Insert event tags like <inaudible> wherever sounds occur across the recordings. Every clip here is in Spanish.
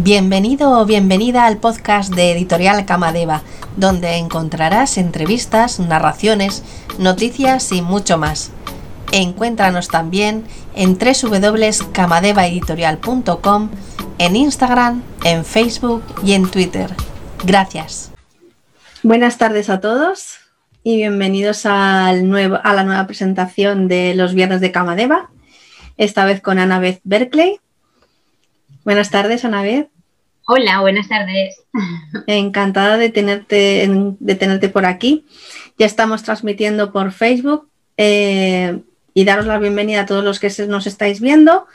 Bienvenido o bienvenida al podcast de Editorial Camadeva, donde encontrarás entrevistas, narraciones, noticias y mucho más. Encuéntranos también en www.camadevaeditorial.com, en Instagram, en Facebook y en Twitter. Gracias. Buenas tardes a todos y bienvenidos a la nueva presentación de los viernes de Camadeva, esta vez con Annabeth Berkeley Buenas tardes, Anabel. Hola, buenas tardes. <laughs> Encantada de tenerte, de tenerte por aquí. Ya estamos transmitiendo por Facebook eh, y daros la bienvenida a todos los que nos estáis viendo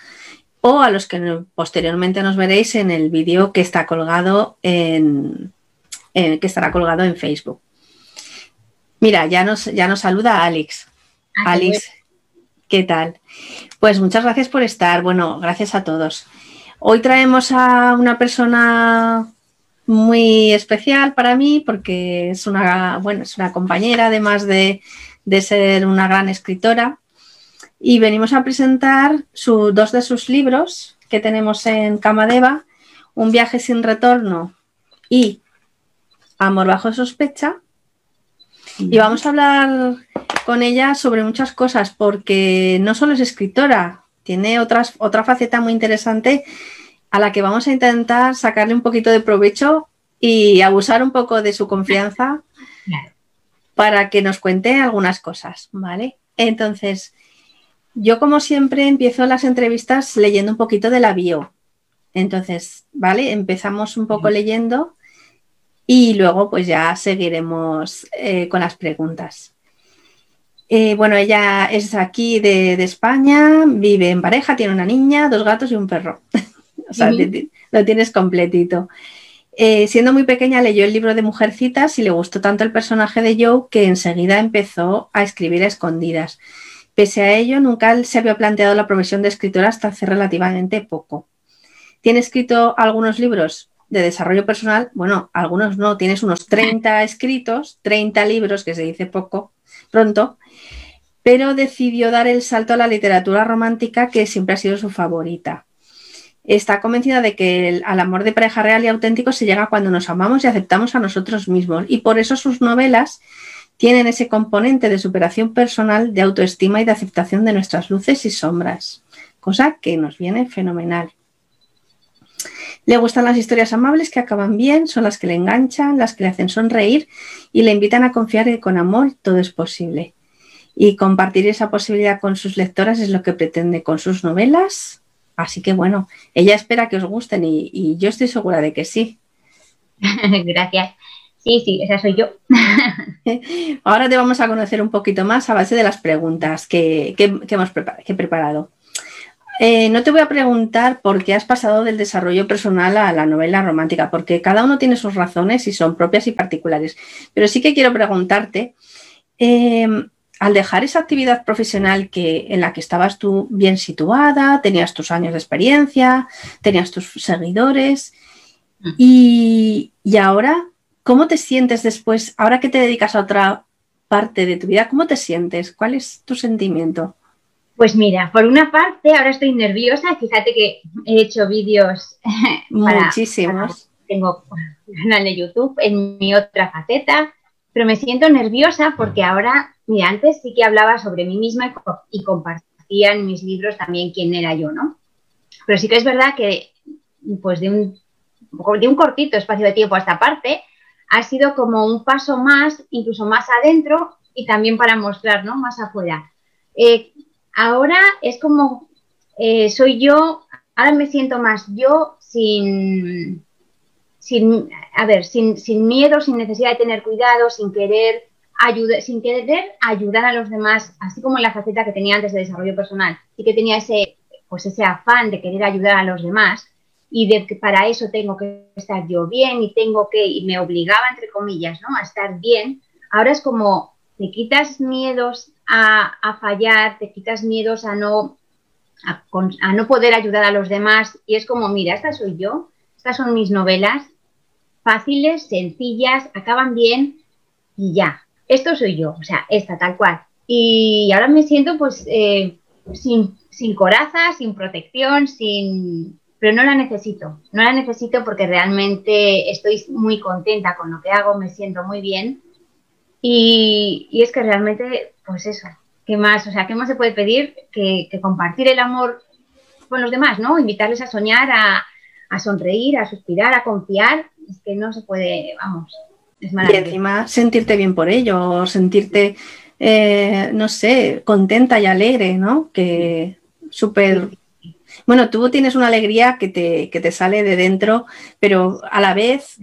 o a los que posteriormente nos veréis en el vídeo que está colgado en, que estará colgado en Facebook. Mira, ya nos, ya nos saluda Alex. Ah, Alex, ¿qué tal? Pues muchas gracias por estar. Bueno, gracias a todos. Hoy traemos a una persona muy especial para mí porque es una, bueno, es una compañera, además de, ser una gran escritora. Y venimos a presentar dos de sus libros que tenemos en Camadeva, Un viaje sin retorno y Amor bajo sospecha. Y vamos a hablar con ella sobre muchas cosas porque no solo es escritora, tiene otras, otra faceta muy interesante a la que vamos a intentar sacarle un poquito de provecho y abusar un poco de su confianza para que nos cuente algunas cosas, ¿vale? Entonces, yo como siempre empiezo las entrevistas leyendo un poquito de la bio. Entonces, ¿vale? Empezamos un poco leyendo y luego pues ya seguiremos eh, con las preguntas. Eh, bueno, ella es aquí de, España, vive en pareja, tiene una niña, dos gatos y un perro. <laughs> o sea, lo tienes completito. Eh, siendo muy pequeña leyó el libro de Mujercitas y le gustó tanto el personaje de Joe que enseguida empezó a escribir a escondidas. Pese a ello, nunca se había planteado la profesión de escritora hasta hace relativamente poco. Tiene escrito algunos libros de desarrollo personal, bueno, algunos no, tienes unos 30 <laughs> escritos, 30 libros, que se dice poco, pronto, pero decidió dar el salto a la literatura romántica que siempre ha sido su favorita. Está convencida de que al amor de pareja real y auténtico se llega cuando nos amamos y aceptamos a nosotros mismos y por eso sus novelas tienen ese componente de superación personal, de autoestima y de aceptación de nuestras luces y sombras, cosa que nos viene fenomenal. Le gustan las historias amables que acaban bien, son las que le enganchan, las que le hacen sonreír y le invitan a confiar que con amor todo es posible. Y compartir esa posibilidad con sus lectoras es lo que pretende con sus novelas. Así que bueno, ella espera que os gusten y, yo estoy segura de que sí. <laughs> Gracias. Sí, sí, esa soy yo. <laughs> Ahora te vamos a conocer un poquito más a base de las preguntas que, hemos preparado. Eh, no te voy a preguntar por qué has pasado del desarrollo personal a la novela romántica, porque cada uno tiene sus razones y son propias y particulares. Pero sí que quiero preguntarte, eh, al dejar esa actividad profesional que, en la que estabas tú bien situada, tenías tus años de experiencia, tenías tus seguidores, mm. y, y ahora, ¿cómo te sientes después, ahora que te dedicas a otra parte de tu vida, cómo te sientes? ¿Cuál es tu sentimiento? Pues mira, por una parte ahora estoy nerviosa, fíjate que he hecho vídeos <laughs> muchísimos. tengo un canal de YouTube en mi otra faceta, pero me siento nerviosa porque ahora, mira, antes sí que hablaba sobre mí misma y compartía en mis libros también quién era yo, ¿no? Pero sí que es verdad que pues de un, de un cortito espacio de tiempo a esta parte ha sido como un paso más, incluso más adentro y también para mostrar, ¿no? Más afuera. Eh, Ahora es como eh, soy yo, ahora me siento más yo sin, sin a ver, sin, sin, miedo, sin necesidad de tener cuidado, sin querer sin querer ayudar a los demás, así como en la faceta que tenía antes de desarrollo personal, y que tenía ese, pues ese afán de querer ayudar a los demás y de que para eso tengo que estar yo bien y tengo que, y me obligaba, entre comillas, ¿no? a estar bien, ahora es como te quitas miedos a, fallar, te quitas miedos a no, a, no poder ayudar a los demás. Y es como, mira, esta soy yo, estas son mis novelas, fáciles, sencillas, acaban bien y ya. Esto soy yo, o sea, esta tal cual. Y ahora me siento pues eh, sin, sin coraza, sin protección, sin pero no la necesito. No la necesito porque realmente estoy muy contenta con lo que hago, me siento muy bien. Y, es que realmente, pues eso, ¿qué más? O sea, ¿qué más se puede pedir que, compartir el amor con los demás, ¿no? Invitarles a soñar, a, a sonreír, a suspirar, a confiar. Es que no se puede, vamos, es Y encima sentirte bien por ello, sentirte, eh, no sé, contenta y alegre, ¿no? Que súper... Bueno, tú tienes una alegría que te, que te sale de dentro, pero a la vez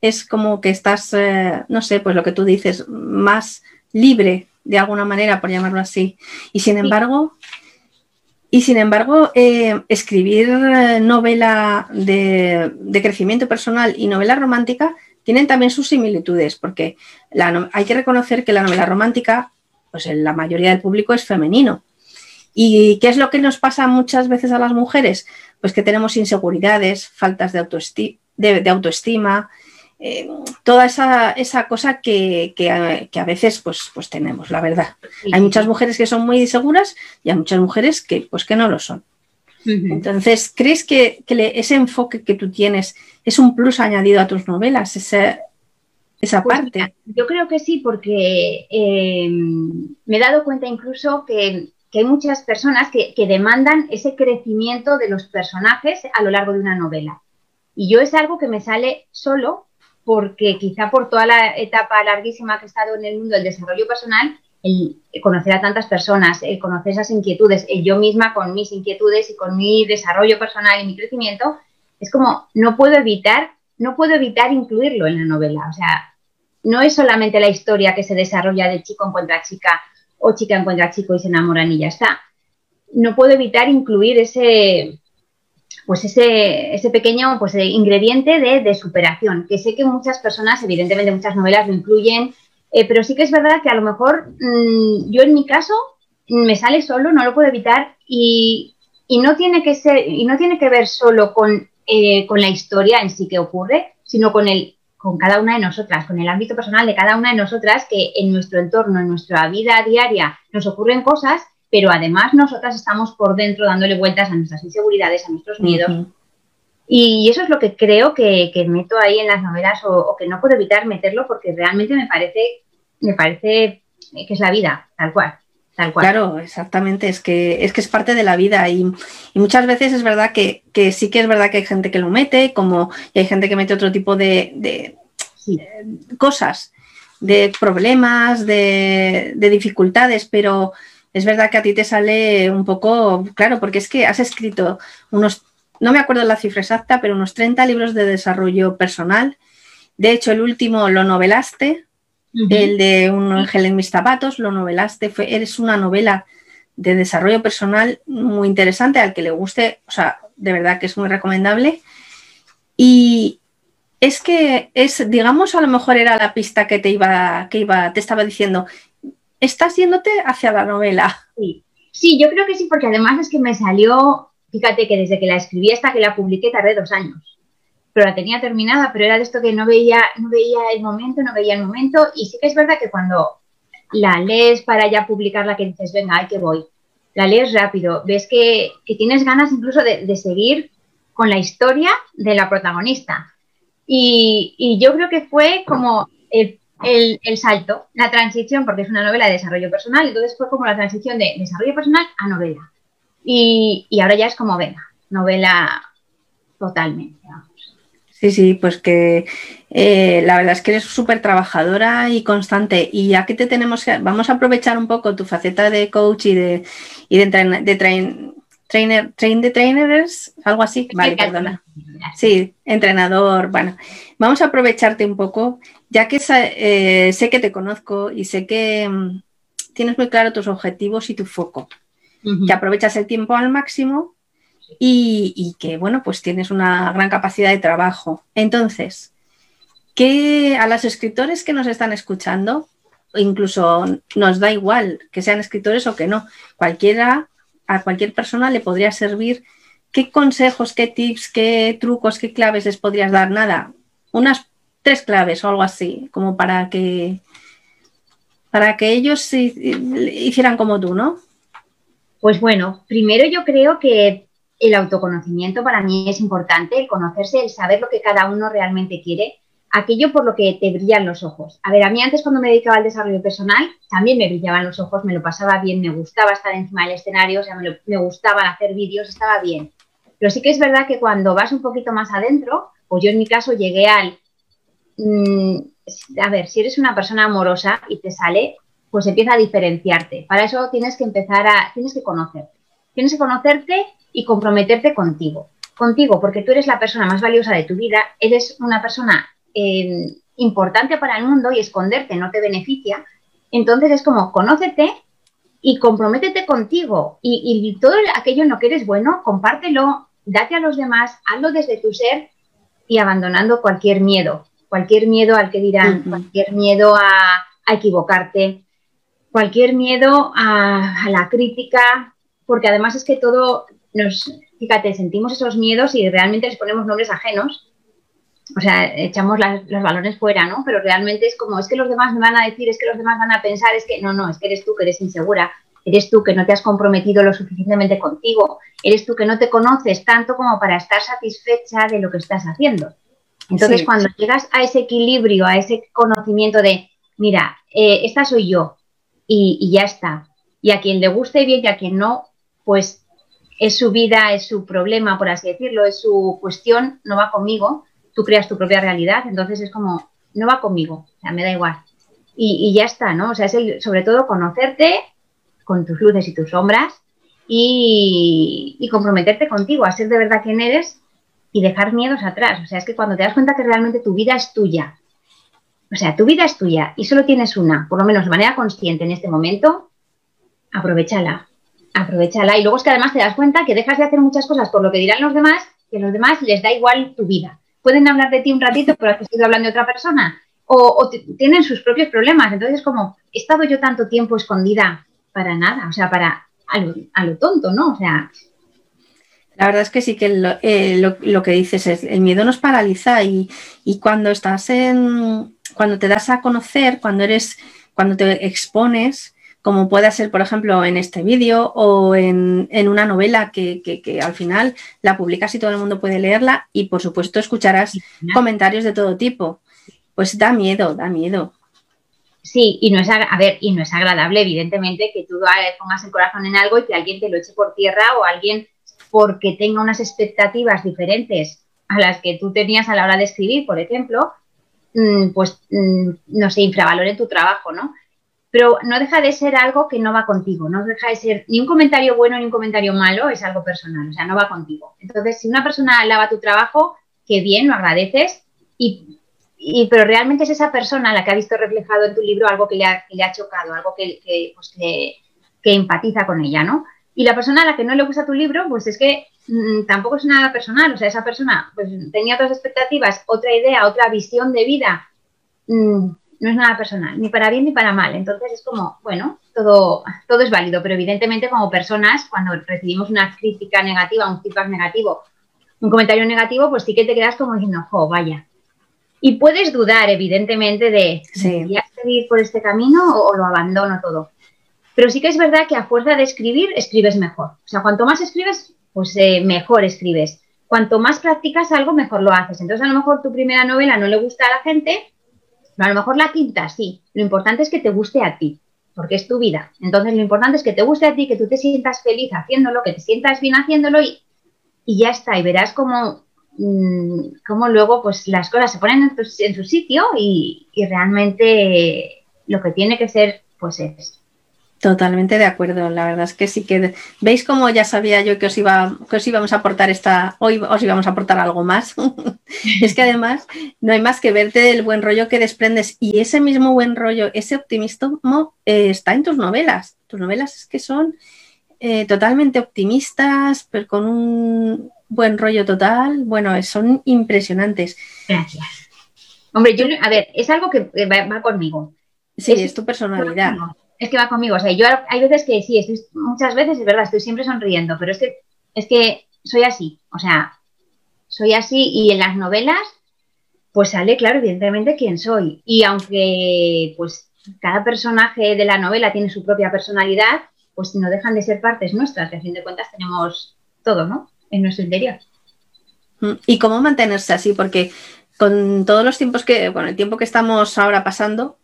es como que estás, eh, no sé, pues lo que tú dices, más libre de alguna manera, por llamarlo así. Y sin embargo, y sin embargo, eh, escribir novela de, de, crecimiento personal y novela romántica tienen también sus similitudes, porque hay que reconocer que la novela romántica, pues en la mayoría del público es femenino. ¿Y qué es lo que nos pasa muchas veces a las mujeres? Pues que tenemos inseguridades, faltas de, autoestima, eh, toda esa, cosa que, a, veces pues, pues tenemos, la verdad. Hay muchas mujeres que son muy inseguras y hay muchas mujeres que, pues, que no lo son. Entonces, ¿crees que, ese enfoque que tú tienes es un plus añadido a tus novelas, esa, esa pues parte? yo creo que sí, porque em, me he dado cuenta incluso que, hay muchas personas que, demandan ese crecimiento de los personajes a lo largo de una novela. Y yo es algo que me sale solo porque quizá por toda la etapa larguísima que he estado en el mundo del desarrollo personal, el conocer a tantas personas, el conocer esas inquietudes, yo misma con mis inquietudes y con mi desarrollo personal y mi crecimiento, es como no puedo evitar, no puedo evitar incluirlo en la novela. O sea, no es solamente la historia que se desarrolla de chico encuentra chica o chica encuentra chico y se enamoran y ya está. No puedo evitar incluir ese, pues ese, ese pequeño pues, ingrediente de, de superación, que sé que muchas personas, evidentemente muchas novelas lo incluyen, eh, pero sí que es verdad que a lo mejor mm, yo en mi caso me sale solo, no lo puedo evitar y, no tiene que ser y no tiene que ver solo con, eh, con la historia en sí que ocurre, sino con el con cada una de nosotras, con el ámbito personal de cada una de nosotras, que en nuestro entorno, en nuestra vida diaria, nos ocurren cosas, pero además nosotras estamos por dentro dándole vueltas a nuestras inseguridades, a nuestros miedos. Y eso es lo que creo que, meto ahí en las novelas o, que no puedo evitar meterlo porque realmente me parece, me parece que es la vida, tal cual. Tal cual. Claro, exactamente, es que es que es parte de la vida y, muchas veces es verdad que, sí que es verdad que hay gente que lo mete, como y hay gente que mete otro tipo de, cosas, de problemas, de, de dificultades, pero es verdad que a ti te sale un poco, claro, porque es que has escrito unos no me acuerdo la cifra exacta, pero unos 30 libros de desarrollo personal. De hecho, el último lo novelaste, el de Un ángel en mis zapatos, lo novelaste, fue, eres una novela de desarrollo personal muy interesante, al que le guste, o sea, de verdad que es muy recomendable. Y es que es, digamos, a lo mejor era la pista que te iba, que iba, te estaba diciendo, estás yéndote hacia la novela. Sí. sí, yo creo que sí, porque además es que me salió Fíjate que desde que la escribí hasta que la publiqué tardé dos años. Pero la tenía terminada, pero era de esto que no veía, no veía el momento, no veía el momento. Y sí que es verdad que cuando la lees para ya publicarla, que dices, venga, ay que voy. La lees rápido, ves que, tienes ganas incluso de, seguir con la historia de la protagonista. Y, yo creo que fue como el, el, salto, la transición, porque es una novela de desarrollo personal, entonces fue como la transición de desarrollo personal a novela. Y, ahora ya es como, venga, novela totalmente. Sí, sí, pues que eh, la verdad es que eres súper trabajadora y constante. Y ya que te tenemos que, vamos a aprovechar un poco tu faceta de coach y de, y de, de trainer, train de trainers, algo así. Vale, perdona. Sí, entrenador. Bueno, vamos a aprovecharte un poco, ya que eh, sé que te conozco y sé que mm, tienes muy claro tus objetivos y tu foco que aprovechas el tiempo al máximo y, que, bueno, pues tienes una gran capacidad de trabajo. Entonces, que a los escritores que nos están escuchando, incluso nos da igual que sean escritores o que no, cualquiera, a cualquier persona le podría servir qué consejos, qué tips, qué trucos, qué claves les podrías dar, nada, unas tres claves o algo así, como para que para que ellos hicieran como tú, ¿no? Pues bueno, primero yo creo que el autoconocimiento para mí es importante, el conocerse, el saber lo que cada uno realmente quiere, aquello por lo que te brillan los ojos. A ver, a mí antes cuando me dedicaba al desarrollo personal, también me brillaban los ojos, me lo pasaba bien, me gustaba estar encima del escenario, o sea, me, me gustaba hacer vídeos, estaba bien. Pero sí que es verdad que cuando vas un poquito más adentro, o yo en mi caso llegué al, mm, a ver, si eres una persona amorosa y te sale, pues empieza a diferenciarte. Para eso tienes que empezar a, tienes que conocerte. Tienes que conocerte y comprometerte contigo. Contigo, porque tú eres la persona más valiosa de tu vida, eres una persona eh, importante para el mundo y esconderte no te beneficia. Entonces es como, conócete y comprométete contigo y, todo aquello en lo que eres bueno, compártelo, date a los demás, hazlo desde tu ser y abandonando cualquier miedo, cualquier miedo al que dirán, cualquier miedo a, equivocarte, cualquier miedo a, a, la crítica, porque además es que todo nos, fíjate, sentimos esos miedos y realmente les ponemos nombres ajenos. O sea, echamos los balones fuera, ¿no? Pero realmente es como, es que los demás me van a decir, es que los demás van a pensar, es que no, no, es que eres tú que eres insegura, eres tú que no te has comprometido lo suficientemente contigo, eres tú que no te conoces tanto como para estar satisfecha de lo que estás haciendo. Entonces, cuando llegas a ese equilibrio, a ese conocimiento de, mira, eh, esta soy yo y, ya está. Y a quien le guste bien y a quien no, pues es su vida, es su problema, por así decirlo, es su cuestión, no va conmigo. Tú creas tu propia realidad, entonces es como, no va conmigo, o sea, me da igual. Y, ya está, ¿no? O sea, es sobre todo conocerte con tus luces y tus sombras y, y comprometerte contigo a ser de verdad quien eres y dejar miedos atrás. O sea, es que cuando te das cuenta que realmente tu vida es tuya, o sea, tu vida es tuya y solo tienes una, por lo menos de manera consciente en este momento, aprovechala, aprovechala. Y luego es que además te das cuenta que dejas de hacer muchas cosas por lo que dirán los demás, que a los demás les da igual tu vida. Pueden hablar de ti un ratito, pero has estado hablando de otra persona. O, tienen sus propios problemas. Entonces, como he estado yo tanto tiempo escondida para nada, o sea, para a lo, tonto, ¿no? O sea, la verdad es que sí que lo, eh, lo, que dices es, el miedo nos paraliza y, y, cuando estás en, cuando te das a conocer, cuando eres, cuando te expones, como puede ser, por ejemplo, en este vídeo o en, una novela que, al final la publicas y todo el mundo puede leerla y, por supuesto, escucharás comentarios de todo tipo. Pues da miedo, da miedo. Sí, y no es, a ver, y no es agradable, evidentemente, que tú pongas el corazón en algo y que alguien te lo eche por tierra o alguien porque tenga unas expectativas diferentes a las que tú tenías a la hora de escribir, por ejemplo, pues, mm, no sé, infravalore tu trabajo, ¿no? pero no deja de ser algo que no va contigo, no deja de ser ni un comentario bueno ni un comentario malo, es algo personal, o sea, no va contigo. Entonces, si una persona alaba tu trabajo, qué bien, lo agradeces, y, pero realmente es esa persona la que ha visto reflejado en tu libro algo que le ha, chocado, algo que, que, pues, que, empatiza con ella, ¿no? Y la persona a la que no le gusta tu libro, pues es que mm, tampoco es nada personal, o sea, esa persona pues, tenía otras expectativas, otra idea, otra visión de vida. Mm, no es nada personal, ni para bien ni para mal. Entonces es como, bueno, todo, todo es válido, pero evidentemente como personas, cuando recibimos una crítica negativa, un feedback negativo, un comentario negativo, pues sí que te quedas como diciendo, jo, vaya. Y puedes dudar, evidentemente, de, sí. ¿voy a seguir por este camino o, lo abandono todo? Pero sí que es verdad que a fuerza de escribir, escribes mejor. O sea, cuanto más escribes, pues eh, mejor escribes. Cuanto más practicas algo, mejor lo haces. Entonces, a lo mejor tu primera novela no le gusta a la gente, a lo mejor la quinta sí. Lo importante es que te guste a ti, porque es tu vida. Entonces lo importante es que te guste a ti, que tú te sientas feliz haciéndolo, que te sientas bien haciéndolo y, y ya está. Y verás cómo, mm, cómo luego pues las cosas se ponen en, su sitio y, y realmente lo que tiene que ser pues es Totalmente de acuerdo, la verdad es que sí que veis como ya sabía yo que os iba que os íbamos a aportar esta hoy os íbamos a aportar algo más. <laughs> es que además no hay más que verte el buen rollo que desprendes y ese mismo buen rollo, ese optimismo eh, está en tus novelas. Tus novelas es que son eh, totalmente optimistas, pero con un buen rollo total. Bueno, son impresionantes. Gracias. Hombre, yo a ver, es algo que va, conmigo. Sí, es, tu personalidad es que va conmigo. O sea, yo hay veces que sí, estoy, muchas veces es verdad, estoy siempre sonriendo, pero es que, es que soy así. O sea, soy así y en las novelas, pues sale claro, evidentemente, quién soy. Y aunque, pues, cada personaje de la novela tiene su propia personalidad, pues no dejan de ser partes nuestras, que a fin de cuentas tenemos todo, ¿no? en nuestro interior. Mm, ¿Y cómo mantenerse así? Porque con todos los tiempos que, con el tiempo que estamos ahora pasando,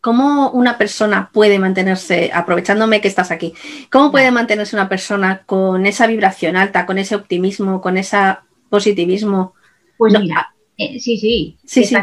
¿cómo una persona puede mantenerse, aprovechándome que estás aquí, cómo puede mantenerse una persona con esa vibración alta, con ese optimismo, con ese positivismo? Pues mira, eh, sí, sí. Sí, sí.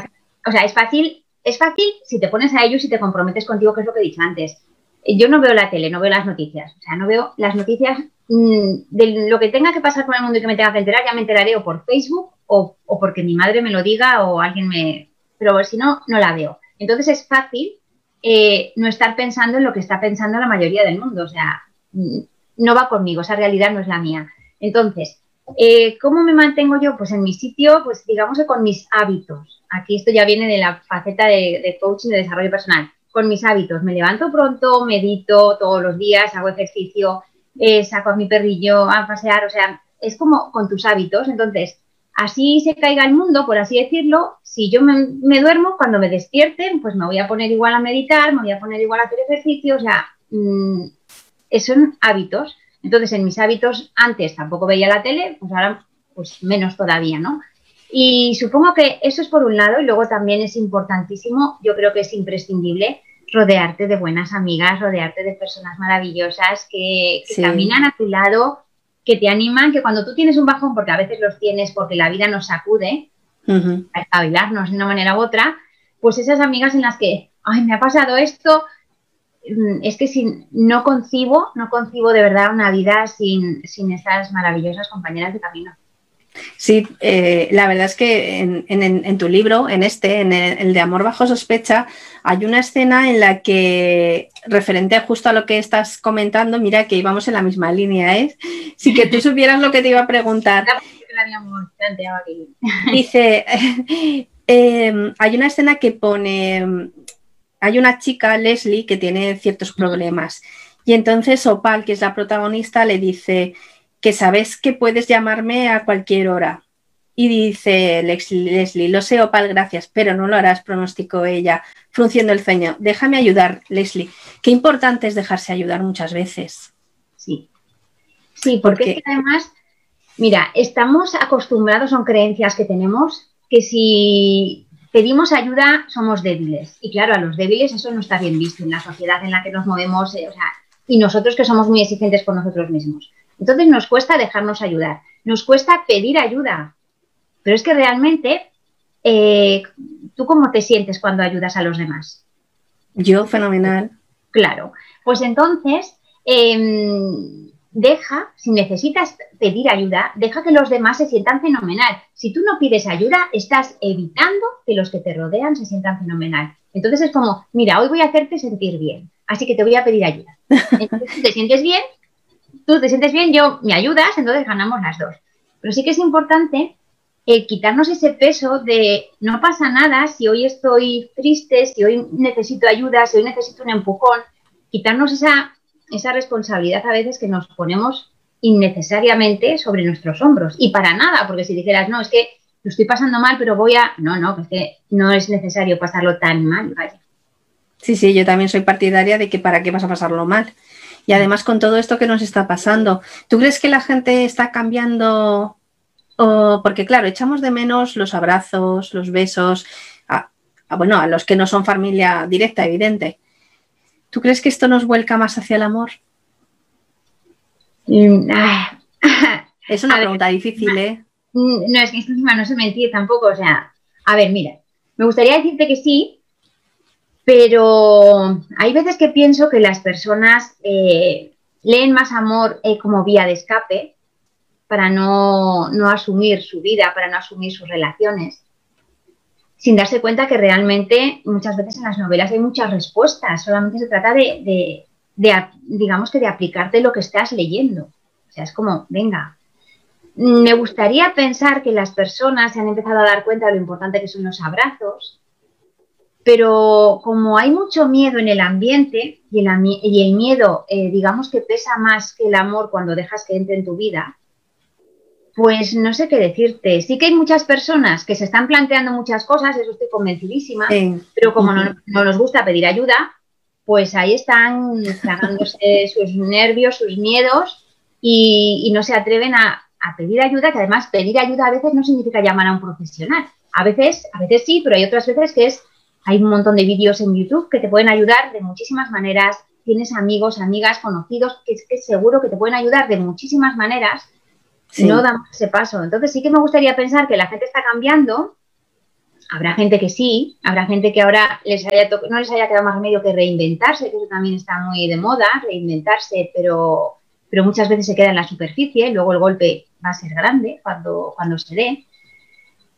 O sea, es fácil, es fácil si te pones a ello y si te comprometes contigo, que es lo que he dicho antes. Yo no veo la tele, no veo las noticias. O sea, no veo las noticias mm, de lo que tenga que pasar con el mundo y que me tenga que enterar, ya me enteraré o por Facebook o, o porque mi madre me lo diga o alguien me... Pero si no, no la veo. Entonces es fácil eh, no estar pensando en lo que está pensando la mayoría del mundo. O sea, mm, no va conmigo, esa realidad no es la mía. Entonces, eh, ¿cómo me mantengo yo? Pues en mi sitio, pues digamos que con mis hábitos. Aquí esto ya viene de la faceta de, coaching de desarrollo personal. Con mis hábitos, me levanto pronto, medito todos los días, hago ejercicio, eh, saco a mi perrillo a pasear, o sea, es como con tus hábitos. Entonces, así se caiga el mundo, por así decirlo, si yo me, duermo, cuando me despierten, pues me voy a poner igual a meditar, me voy a poner igual a hacer ejercicio, o sea, mmm, son hábitos. Entonces, en mis hábitos antes tampoco veía la tele, pues ahora pues menos todavía, ¿no? Y supongo que eso es por un lado, y luego también es importantísimo, yo creo que es imprescindible rodearte de buenas amigas, rodearte de personas maravillosas que, caminan a tu lado, que te animan, que cuando tú tienes un bajón, porque a veces los tienes porque la vida nos sacude, a bailarnos de una manera u otra, pues esas amigas en las que, ay, me ha pasado esto, mm, es que sin, no concibo, no concibo de verdad una vida sin, sin esas maravillosas compañeras de camino. Sí, eh, la verdad es que en, tu libro, en este, en el, de Amor bajo sospecha, hay una escena en la que, referente justo a lo que estás comentando, mira que íbamos en la misma línea, ¿eh? Si que tú supieras lo que te iba a preguntar. <laughs> Dice, <laughs> em, hay una escena que pone, hay una chica, Leslie, que tiene ciertos problemas. Y entonces Opal, que es la protagonista, le dice, que sabes que puedes llamarme a cualquier hora. Y dice Leslie, lo sé, Opal, gracias, pero no lo harás, pronosticó ella, frunciendo el ceño. Déjame ayudar, Leslie. Qué importante es dejarse ayudar muchas veces. Sí. Sí, porque, además, mira, estamos acostumbrados, son creencias que tenemos, que si pedimos ayuda somos débiles. Y claro, a los débiles eso no está bien visto en la sociedad en la que nos movemos, eh, o sea, y nosotros que somos muy exigentes con nosotros mismos. Entonces nos cuesta dejarnos ayudar, nos cuesta pedir ayuda. Pero es que realmente, eh, ¿tú cómo te sientes cuando ayudas a los demás? Yo, fenomenal. Claro. Pues entonces, em, deja, si necesitas pedir ayuda, deja que los demás se sientan fenomenal. Si tú no pides ayuda, estás evitando que los que te rodean se sientan fenomenal. Entonces es como, mira, hoy voy a hacerte sentir bien, así que te voy a pedir ayuda. <laughs> Entonces, si te sientes bien, tú te sientes bien, yo me ayudas, entonces ganamos las dos. Pero sí que es importante eh, quitarnos ese peso de no pasa nada si hoy estoy triste, si hoy necesito ayuda, si hoy necesito un empujón, quitarnos esa, esa responsabilidad a veces que nos ponemos innecesariamente sobre nuestros hombros. Y para nada, porque si dijeras, no, es que lo estoy pasando mal, pero voy a... No, no, es que no es necesario pasarlo tan mal, vaya. Sí, sí, yo también soy partidaria de que para qué vas a pasarlo mal. Y además con todo esto que nos está pasando, ¿tú crees que la gente está cambiando? O, porque claro, echamos de menos los abrazos, los besos, a, bueno, a los que no son familia directa, evidente. ¿Tú crees que esto nos vuelca más hacia el amor? Mm, <laughs> es una pregunta difícil, ¿eh? Mm, no, es que encima no se mentir tampoco. O sea, a ver, mira, me gustaría decirte que sí, pero hay veces que pienso que las personas eh, leen más amor eh, como vía de escape para no, asumir su vida, para no asumir sus relaciones, sin darse cuenta que realmente muchas veces en las novelas hay muchas respuestas, solamente se trata de, digamos que de aplicarte lo que estás leyendo. O sea, es como, venga, me gustaría pensar que las personas se han empezado a dar cuenta de lo importante que son los abrazos, pero como hay mucho miedo en el ambiente y el, miedo, eh, digamos que pesa más que el amor cuando dejas que entre en tu vida, pues no sé qué decirte. Sí que hay muchas personas que se están planteando muchas cosas, eso estoy convencidísima, pero como no, nos gusta pedir ayuda, pues ahí están tragándose <laughs> sus nervios, sus miedos y, no se atreven a, a pedir ayuda, que además pedir ayuda a veces no significa llamar a un profesional. A veces, a veces sí, pero hay otras veces que es, hay un montón de vídeos en YouTube que te pueden ayudar de muchísimas maneras. Tienes amigos, amigas, conocidos, que es que seguro que te pueden ayudar de muchísimas maneras. si No damos ese paso. Entonces sí que me gustaría pensar que la gente está cambiando. Habrá gente que sí, habrá gente que ahora les haya no les haya quedado más remedio que reinventarse, que eso también está muy de moda, reinventarse, pero, pero muchas veces se queda en la superficie, luego el golpe va a ser grande cuando, cuando se dé.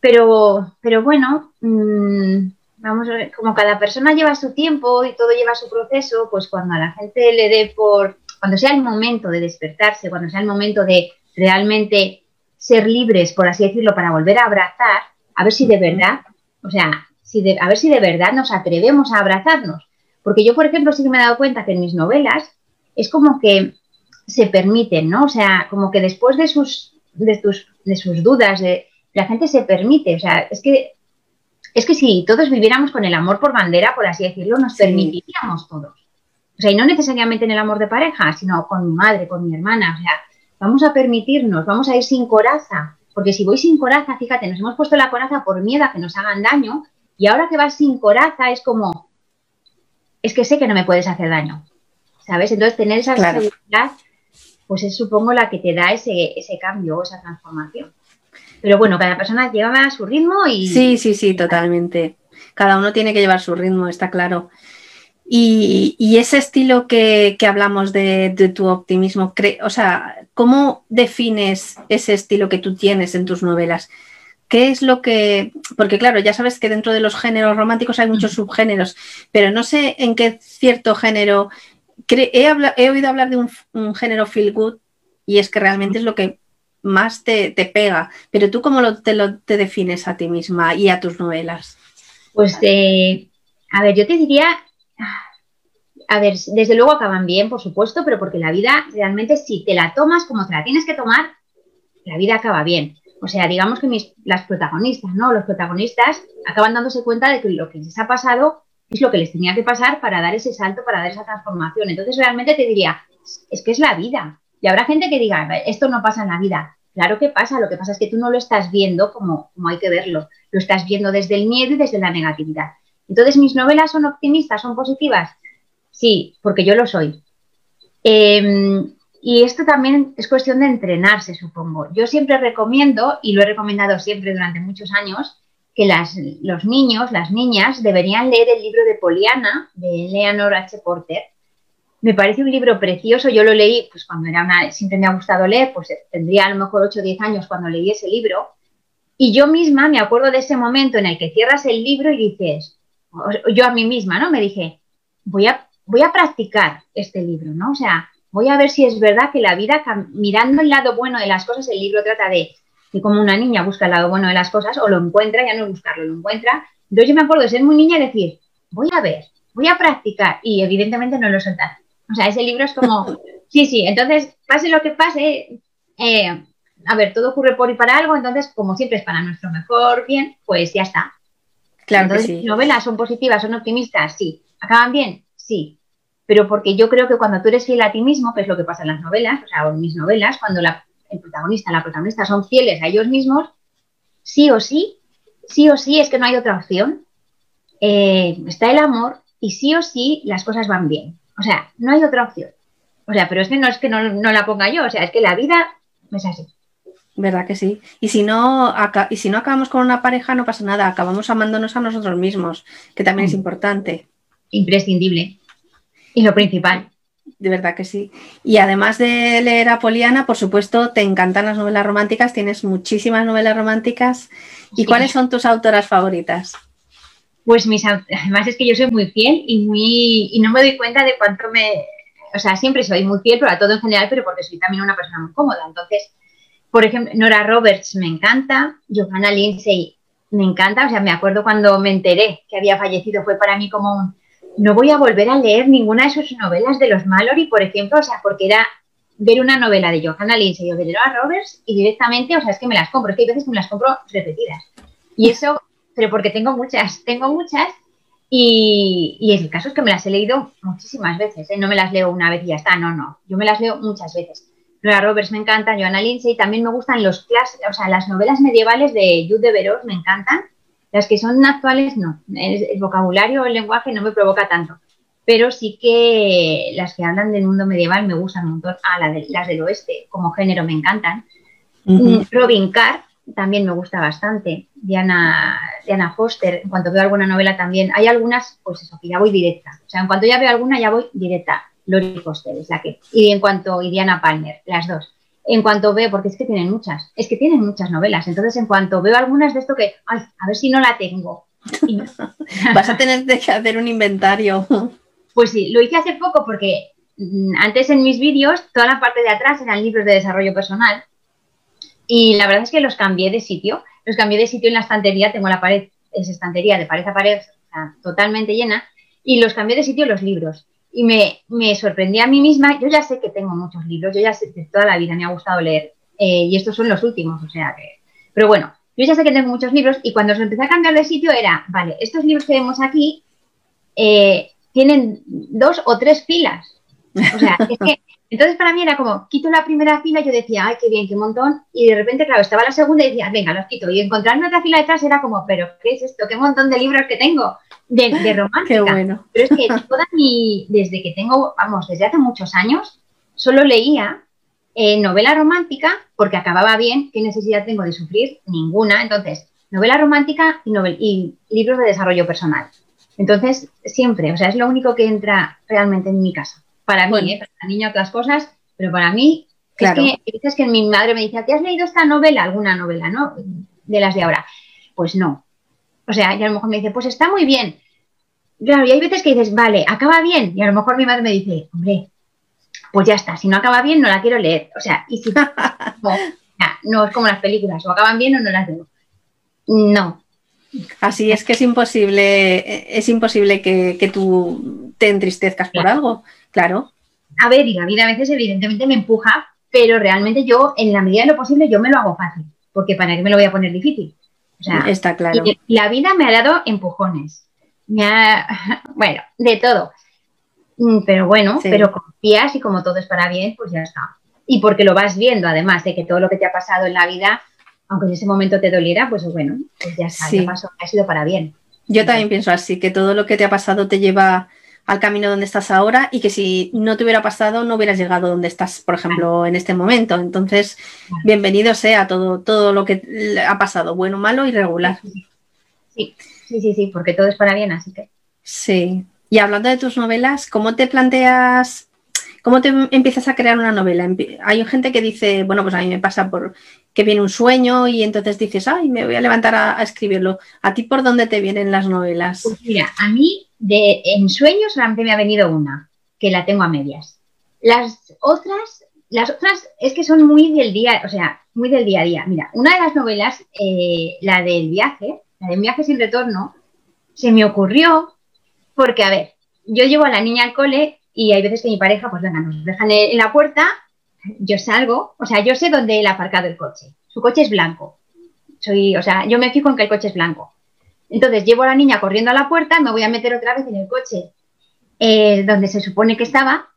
Pero, pero bueno, mmm, vamos a ver, como cada persona lleva su tiempo y todo lleva su proceso, pues cuando a la gente le dé por, cuando sea el momento de despertarse, cuando sea el momento de realmente ser libres, por así decirlo, para volver a abrazar, a ver si de verdad, o sea, si a ver si de verdad nos atrevemos a abrazarnos. Porque yo, por ejemplo, sí que me he dado cuenta que en mis novelas es como que se permiten, ¿no? O sea, como que después de sus, de tus, de sus dudas, de, la gente se permite, o sea, es que es que si todos viviéramos con el amor por bandera, por así decirlo, nos permitiríamos todos. O sea, y no necesariamente en el amor de pareja, sino con mi madre, con mi hermana. O sea, vamos a permitirnos, vamos a ir sin coraza. Porque si voy sin coraza, fíjate, nos hemos puesto la coraza por miedo a que nos hagan daño. Y ahora que vas sin coraza es como, es que sé que no me puedes hacer daño. ¿Sabes? Entonces, tener esa seguridad, pues es supongo la que te da ese, ese cambio o esa transformación. Pero bueno, cada persona lleva a su ritmo y... Sí, sí, sí, totalmente. Cada uno tiene que llevar su ritmo, está claro. Y, ese estilo que, hablamos de, tu optimismo, o sea, ¿cómo defines ese estilo que tú tienes en tus novelas? ¿Qué es lo que.? Porque, claro, ya sabes que dentro de los géneros románticos hay muchos subgéneros, pero no sé en qué cierto género. He, he oído hablar de un, un, género feel good y es que realmente es lo que más te, pega. Pero tú, ¿cómo lo, te, lo, te defines a ti misma y a tus novelas? Pues, eh, a ver, yo te diría, a ver, desde luego acaban bien, por supuesto, pero porque la vida realmente, si te la tomas como te la tienes que tomar, la vida acaba bien. O sea, digamos que mis, las protagonistas, ¿no? Los protagonistas acaban dándose cuenta de que lo que les ha pasado es lo que les tenía que pasar para dar ese salto, para dar esa transformación. Entonces, realmente te diría, es que es la vida. Y habrá gente que diga, esto no pasa en la vida. Claro que pasa, lo que pasa es que tú no lo estás viendo como, hay que verlo, lo estás viendo desde el miedo y desde la negatividad. Entonces, ¿mis novelas son optimistas, son positivas? Sí, porque yo lo soy. Em, y esto también es cuestión de entrenarse, supongo. Yo siempre recomiendo, y lo he recomendado siempre durante muchos años, que los niños, las niñas, deberían leer el libro de Poliana de Leonor H. Porter, me parece un libro precioso, yo lo leí pues cuando era una, siempre me ha gustado leer, pues tendría a lo mejor 8 o 10 años cuando leí ese libro, y yo misma me acuerdo de ese momento en el que cierras el libro y dices, yo a mí misma, ¿no? Me dije, voy a, voy a practicar este libro, ¿no? O sea, voy a ver si es verdad que la vida, mirando el lado bueno de las cosas, el libro trata de que como una niña busca el lado bueno de las cosas, o lo encuentra, ya no buscarlo, lo encuentra. Entonces yo me acuerdo de ser muy niña y decir, voy a ver, voy a practicar, y evidentemente no lo soltar o sea, ese libro es como, <laughs> sí, sí, entonces, pase lo que pase, eh, a ver, todo ocurre por y para algo, entonces, como siempre es para nuestro mejor bien, pues ya está. Claro entonces, que sí. novelas son positivas, son optimistas, sí. ¿Acaban bien? Sí. Pero porque yo creo que cuando tú eres fiel a ti mismo, que es lo que pasa en las novelas, o sea, en mis novelas, cuando la, el protagonista, la protagonista son fieles a ellos mismos, sí o sí, sí o sí es que no hay otra opción. Eh, está el amor y sí o sí las cosas van bien. O sea, no hay otra opción. O sea, pero es que no es que no, la ponga yo, o sea, es que la vida es así. ¿Verdad que sí? Y si no, y si no acabamos con una pareja, no pasa nada, acabamos amándonos a nosotros mismos, que también es mm. importante. Imprescindible. Y lo principal. De verdad que sí. Y además de leer a Poliana, por supuesto, te encantan las novelas románticas, tienes muchísimas novelas románticas. ¿Y cuáles son tus autoras favoritas? Pues mis, además es que yo soy muy fiel y muy y no me doy cuenta de cuánto me, o sea, siempre soy muy fiel, pero a todo en general, pero porque soy también una persona muy cómoda. Entonces, por ejemplo, Nora Roberts me encanta, Johanna Lindsay me encanta, o sea, me acuerdo cuando me enteré que había fallecido, fue para mí como un, no voy a volver a leer ninguna de sus novelas de los Mallory, por ejemplo, o sea, porque era ver una novela de Johanna Lindsay o de Nora Roberts y directamente, o sea, es que me las compro, es que hay veces que me las compro repetidas. Y eso pero porque tengo muchas, tengo muchas y, y el caso es que me las he leído muchísimas veces, ¿eh? no me las leo una vez y ya está, no, no, yo me las leo muchas veces. Gloria Roberts me encanta, Joanna Lindsay, también me gustan los clásicos, o sea, las novelas medievales de Jude de Veros me encantan. Las que son actuales no, el, el vocabulario, el lenguaje no me provoca tanto pero sí que las que hablan del mundo medieval me gustan un montón. Ah, las del oeste, como género, me encantan. Robin Carr también me gusta bastante. Diana, Diana Foster, en cuanto veo alguna novela también. Hay algunas, pues eso, que ya voy directa. O sea, en cuanto ya veo alguna, ya voy directa. Lori Foster es la que. Y en cuanto, y Diana Palmer, las dos. En cuanto veo, porque es que tienen muchas, es que tienen muchas novelas. Entonces, en cuanto veo algunas de esto que, ay, a ver si no la tengo. <laughs> Vas a tener que hacer un inventario. Pues sí, lo hice hace poco porque mm, antes en mis vídeos toda la parte de atrás eran libros de desarrollo personal y la verdad es que los cambié de sitio. Los cambié de sitio en la estantería, tengo la pared, es estantería de pared a pared, totalmente llena, y los cambié de sitio los libros. Y me, me, sorprendí a mí misma, yo ya sé que tengo muchos libros, yo ya sé que toda la vida me ha gustado leer, eh, y estos son los últimos, o sea que... Pero bueno, yo ya sé que tengo muchos libros y cuando os empecé a cambiar de sitio era, vale, estos libros que vemos aquí, eh, tienen dos o tres filas. O sea, es que entonces para mí era como, quito la primera fila yo decía, ay, qué bien, qué montón. Y de repente, claro, estaba la segunda y decía, venga, los quito. Y encontrarme otra fila detrás era como, pero ¿qué es esto? ¿Qué montón de libros que tengo de, de <laughs> romántica? qué bueno. Pero es que toda mi, desde que tengo, vamos, desde hace muchos años, solo leía eh, novela romántica porque acababa bien, ¿qué necesidad tengo de sufrir? Ninguna. Entonces, novela romántica y, novel y libros de desarrollo personal. Entonces, siempre, o sea, es lo único que entra realmente en mi casa. Para mí, ¿eh? para la niña otras cosas, pero para mí, claro. es que dices que mi madre me dice, ¿te has leído esta novela? Alguna novela, ¿no? De las de ahora. Pues no. O sea, y a lo mejor me dice, pues está muy bien. Claro, y hay veces que dices, vale, acaba bien. Y a lo mejor mi madre me dice, hombre, pues ya está, si no acaba bien, no la quiero leer. O sea, y si <laughs> no, no es como las películas, o acaban bien o no las veo. No, Así es que es imposible, es imposible que, tú te entristezcas por algo, claro. A ver, y la vida a veces evidentemente me empuja, pero realmente yo, en la medida de lo posible, yo me lo hago fácil, porque para qué me lo voy a poner difícil. O sea, Está claro. la vida me ha dado empujones. Me ha, <laughs> bueno, de todo. Mm, pero bueno, pero confías y como todo es para bien, pues ya está. Y porque lo vas viendo, además de que todo lo que te ha pasado en la vida aunque en ese momento te doliera, pues bueno, pues ya está, ya pasó, ha sido para bien. Yo también pienso así, que todo lo que te ha pasado te lleva al camino donde estás ahora y que si no te hubiera pasado no hubieras llegado donde estás, por ejemplo, en este momento. Entonces, bienvenido sea todo, todo lo que ha pasado, bueno, malo y regular. Sí, sí, sí, sí, porque todo es para bien, así que. Sí. Y hablando de tus novelas, ¿cómo te planteas ¿Cómo te empiezas a crear una novela? Hay gente que dice, bueno, pues a mí me pasa por que viene un sueño y entonces dices, ay, me voy a levantar a, escribirlo. ¿A ti por dónde te vienen las novelas? Pues mira, a mí de, en sueños solamente me ha venido una, que la tengo a medias. Las otras, las otras es que son muy del día, o sea, muy del día a día. Mira, una de las novelas, eh, la del viaje, la del viaje sin retorno, se me ocurrió porque, a ver, yo llevo a la niña al cole y hay veces que mi pareja, pues venga, nos dejan en la puerta, yo salgo, o sea, yo sé dónde él ha aparcado el coche. Su coche es blanco. Soy, o sea, yo me fijo en que el coche es blanco. Entonces llevo a la niña corriendo a la puerta, me voy a meter otra vez en el coche eh, donde se supone que estaba.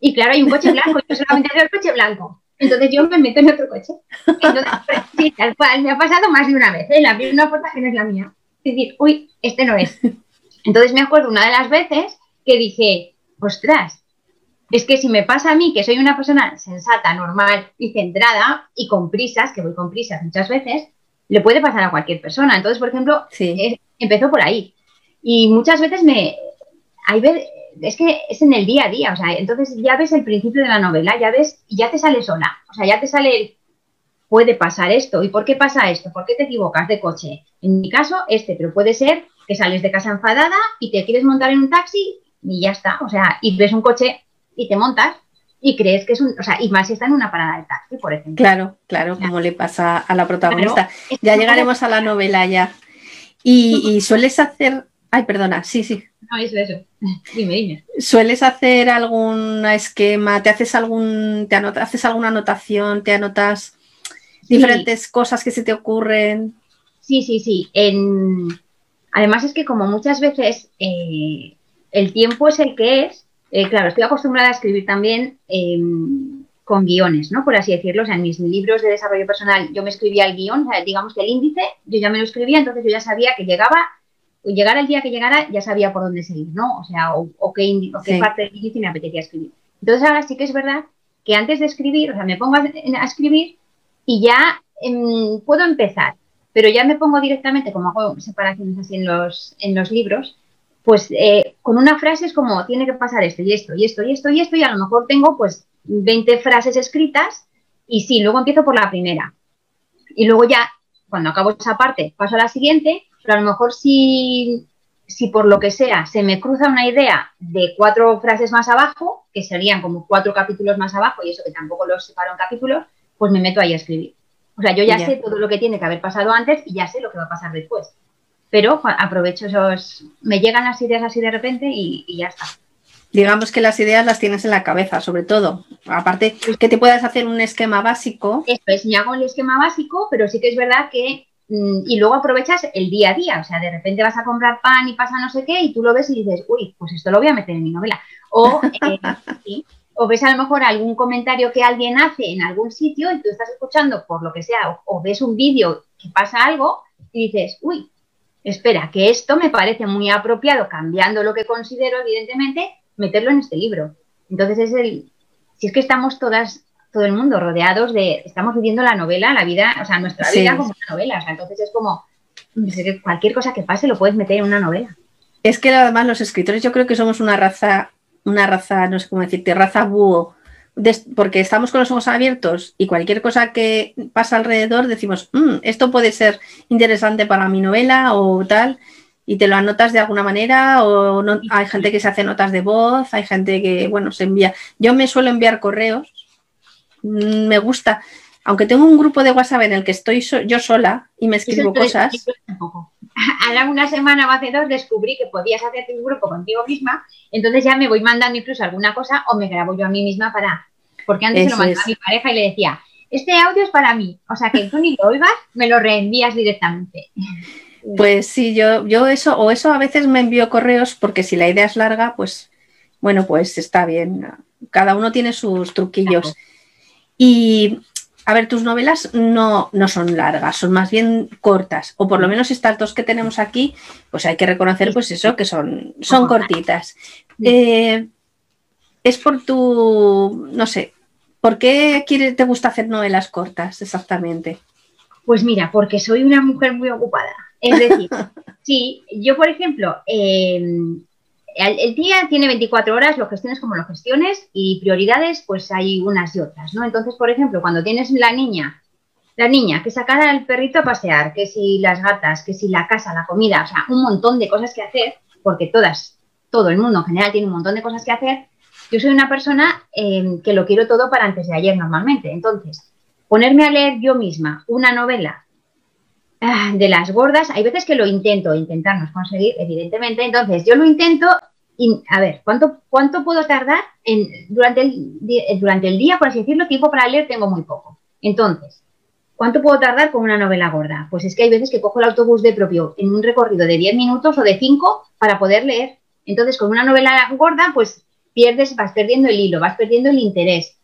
Y claro, hay un coche blanco, yo solamente veo el coche blanco. Entonces yo me meto en otro coche. Entonces, <laughs> sí, tal cual, me ha pasado más de una vez. ¿eh? La una puerta que no es la mía. Es decir, uy, este no es. Entonces me acuerdo una de las veces que dije, ostras, es que si me pasa a mí, que soy una persona sensata, normal y centrada y con prisas, que voy con prisas muchas veces, le puede pasar a cualquier persona. Entonces, por ejemplo, empezó por ahí. Y muchas veces me... Hay es que es en el día a día, o sea, entonces ya ves el principio de la novela, ya ves, y ya te sale sola, o sea, ya te sale puede pasar esto, ¿y por qué pasa esto? ¿Por qué te equivocas de coche? En mi caso, este, pero puede ser que sales de casa enfadada y te quieres montar en un taxi y ya está. O sea, y ves un coche y te montas y crees que es un, o sea, y más si está en una parada de taxi, por ejemplo. Claro, claro, como le pasa a la protagonista. ya llegaremos a la novela ya. Y, sueles hacer, ay, perdona, sí, sí. No, eso, eso. <laughs> Dime, dime. ¿Sueles hacer algún esquema? ¿Te haces algún, te haces alguna anotación? ¿Te anotas diferentes cosas que se te ocurren? Sí, sí, sí. En... Además es que como muchas veces eh, el tiempo es el que es. Eh, claro, estoy acostumbrada a escribir también em, con guiones, ¿no? Por así decirlo. O sea, en mis libros de desarrollo personal yo me escribía el guion, o sea, digamos que el índice, yo ya me lo escribía, entonces yo ya sabía que llegaba, llegara el día que llegara, ya sabía por dónde seguir, ¿no? O sea, o, qué, qué parte del índice me apetecía escribir. Entonces ahora sí que es verdad que antes de escribir, o sea, me pongo a, escribir y ya em, puedo empezar, pero ya me pongo directamente, como hago separaciones así en los, en los libros, pues eh, con una frase es como, tiene que pasar esto y esto y esto y esto y esto, y a lo mejor tengo pues 20 frases escritas y sí, luego empiezo por la primera. Y luego ya, cuando acabo esa parte, paso a la siguiente, pero a lo mejor si, si por lo que sea se me cruza una idea de cuatro frases más abajo, que serían como cuatro capítulos más abajo, y eso que tampoco los separo en capítulos, pues me meto ahí a escribir. O sea, yo ya, sé todo lo que tiene que haber pasado antes y ya sé lo que va a pasar después. Pero aprovecho esos, me llegan las ideas así de repente y ya está digamos que las ideas las tienes en la cabeza, sobre todo. Aparte que te puedas hacer un esquema básico. Eso es, me hago el esquema básico, pero sí que es verdad que. Mm, y luego aprovechas el día a día, o sea, de repente vas a comprar pan y pasa no sé qué, y tú lo ves y dices, uy, pues esto lo voy a meter en mi novela. O, eh, <laughs> o ves a lo mejor algún comentario que alguien hace en algún sitio y tú estás escuchando por lo que sea, o ves un vídeo que pasa algo y dices, uy, espera, que esto me parece muy apropiado, cambiando lo que considero, evidentemente, meterlo en este libro. Entonces es el, si es que estamos todas, todo el mundo rodeados de, estamos viviendo la novela, la vida, o sea, nuestra vida como una novela, o sea, entonces es como, cualquier cosa que pase lo puedes meter en una novela. Es que además los escritores yo creo que somos una raza, una raza, no sé cómo decirte, raza búho, porque estamos con los ojos abiertos y cualquier cosa que pasa alrededor decimos, mm, esto puede ser interesante para mi novela o tal, y te lo anotas de alguna manera o no, hay gente que se hace notas de voz, hay gente que, bueno, se envía. Yo me suelo enviar correos, mm, me gusta, aunque tengo un grupo de WhatsApp en el que estoy yo sola y me escribo cosas. <laughs> Ahora una semana o hace dos descubrí que podías hacerte un grupo contigo misma, entonces ya me voy mandando incluso alguna cosa o me grabo yo a mí misma para, porque antes se lo mandaba a mi pareja y le decía, este audio es para mí, o sea que tú ni lo oigas, me lo reenvías directamente. <laughs> Pues sí, yo, yo eso, o eso a veces me envío correos porque si la idea es larga, pues bueno, pues está bien. Cada uno tiene sus truquillos. Y a ver, tus novelas no, no son largas, son más bien cortas, o por lo menos estas dos que tenemos aquí, pues hay que reconocer pues eso, que son, son cortitas. Eh, es por tu, no sé, ¿por qué quiere, te gusta hacer novelas cortas exactamente? Pues mira, porque soy una mujer muy ocupada. Es decir, <laughs> sí, yo por ejemplo, em, el, día tiene 24 horas, lo gestiones como lo gestiones y prioridades pues hay unas y otras, ¿no? Entonces, por ejemplo, cuando tienes la niña, la niña que sacar al perrito a pasear, que si las gatas, que si la casa, la comida, o sea, un montón de cosas que hacer, porque todas, todo el mundo en general tiene un montón de cosas que hacer, yo soy una persona em, que lo quiero todo para antes de ayer normalmente. Entonces, ponerme a leer yo misma una novela Ah, de las gordas, hay veces que lo intento, intentarnos conseguir, evidentemente. Entonces, yo lo intento y, a ver, ¿cuánto, cuánto puedo tardar en, durante, el, durante el día, por así decirlo? Tiempo para leer tengo muy poco. Entonces, ¿cuánto puedo tardar con una novela gorda? Pues es que hay veces que cojo el autobús de propio en un recorrido de 10 minutos o de 5 para poder leer. Entonces, con una novela gorda, pues pierdes, vas perdiendo el hilo, vas perdiendo el interés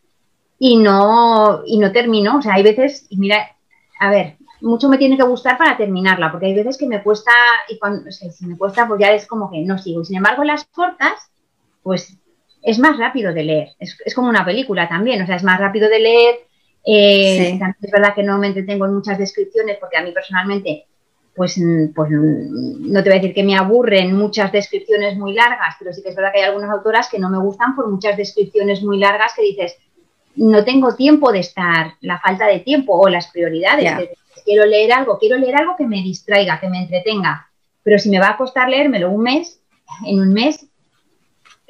y no, y no termino. O sea, hay veces, y mira, a ver, mucho me tiene que gustar para terminarla, porque hay veces que me cuesta, y cuando, si me cuesta, pues ya es como que no sigo. Sin embargo, las cortas, pues es más rápido de leer. Es, como una película también, o sea, es más rápido de leer. Eh, es verdad que no me entretengo en muchas descripciones, porque a mí personalmente, pues, pues no te voy a decir que me aburren muchas descripciones muy largas, pero sí que es verdad que hay algunas autoras que no me gustan por muchas descripciones muy largas que dices, no tengo tiempo de estar, la falta de tiempo o las prioridades quiero leer algo, quiero leer algo que me distraiga, que me entretenga. Pero si me va a costar leérmelo un mes, en un mes,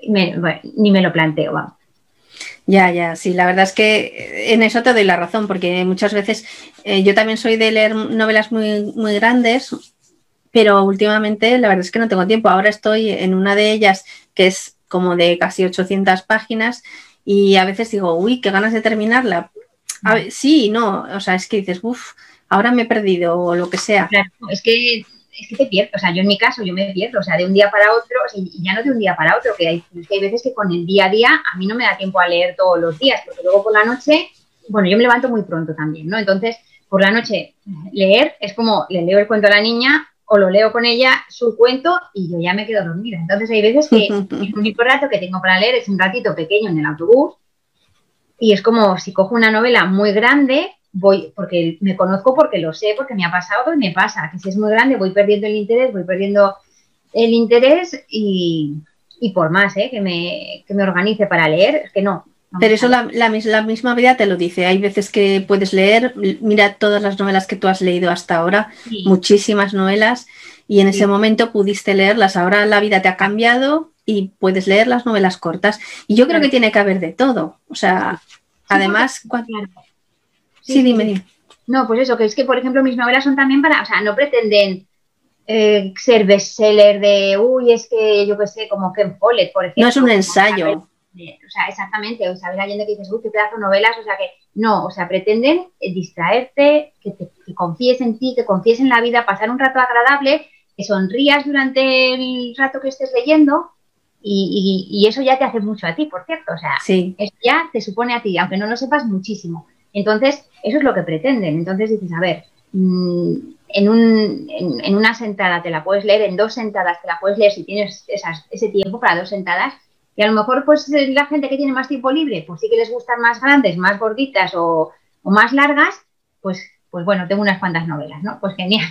ni me lo planteo, vamos. Ya, ya, sí, la verdad es que en eso te doy la razón, porque muchas veces eh, yo también soy de leer novelas muy, muy grandes, pero últimamente la verdad es que no tengo tiempo. Ahora estoy en una de ellas que es como de casi 800 páginas y a veces digo, uy, qué ganas de terminarla. A sí, no, o sea, es que dices, uff, ahora me he perdido o lo que sea. Claro, es que es que te pierdes, o sea, yo en mi caso, yo me pierdo, o sea, de un día para otro, y ya no de un día para otro, que hay, que hay veces que con el día a día a mí no me da tiempo a leer todos los días, porque luego por la noche, bueno, yo me levanto muy pronto también, ¿no? Entonces, por la noche, leer es como le leo el cuento a la niña o lo leo con ella su cuento y yo ya me quedo dormida. Entonces, hay veces que <laughs> el único rato que tengo para leer es un ratito pequeño en el autobús y es como si cojo una novela muy grande voy, porque me conozco porque lo sé, porque me ha pasado y me pasa, que si es muy grande voy perdiendo el interés, voy perdiendo el interés y, por más ¿eh? que, me, me organice para leer, es que no. Pero eso la, la, misma vida te lo dice. Hay veces que puedes leer, mira todas las novelas que tú has leído hasta ahora, muchísimas novelas, y en ese momento pudiste leerlas. Ahora la vida te ha cambiado y puedes leer las novelas cortas. Y yo creo que tiene que haber de todo. O sea, además, Sí, dime, dime. No, pues eso, que es que, por ejemplo, mis novelas son también para, o sea, no pretenden eh, ser bestseller de, uy, es que yo qué sé, como Ken Follett, por ejemplo. No es un ensayo. o sea, exactamente, o sea, ver Allende que dices, uy, qué pedazo de novelas, o sea, que no, o sea, pretenden eh, distraerte, que, te, que confíes en ti, que confíes en la vida, pasar un rato agradable, que sonrías durante el rato que estés leyendo y, y, eso ya te hace mucho a ti, por cierto, o sea, sí. ya te supone a ti, aunque no lo sepas muchísimo. Entonces, eso es lo que pretenden. Entonces dices, a ver, mm, en, un, en, una sentada te la puedes leer, en dos sentadas te la puedes leer si tienes ese tiempo para dos sentadas. Y a lo mejor, pues la gente que tiene más tiempo libre, pues sí que les gustan más grandes, más gorditas o, más largas, pues, pues bueno, tengo unas cuantas novelas, ¿no? Pues genial.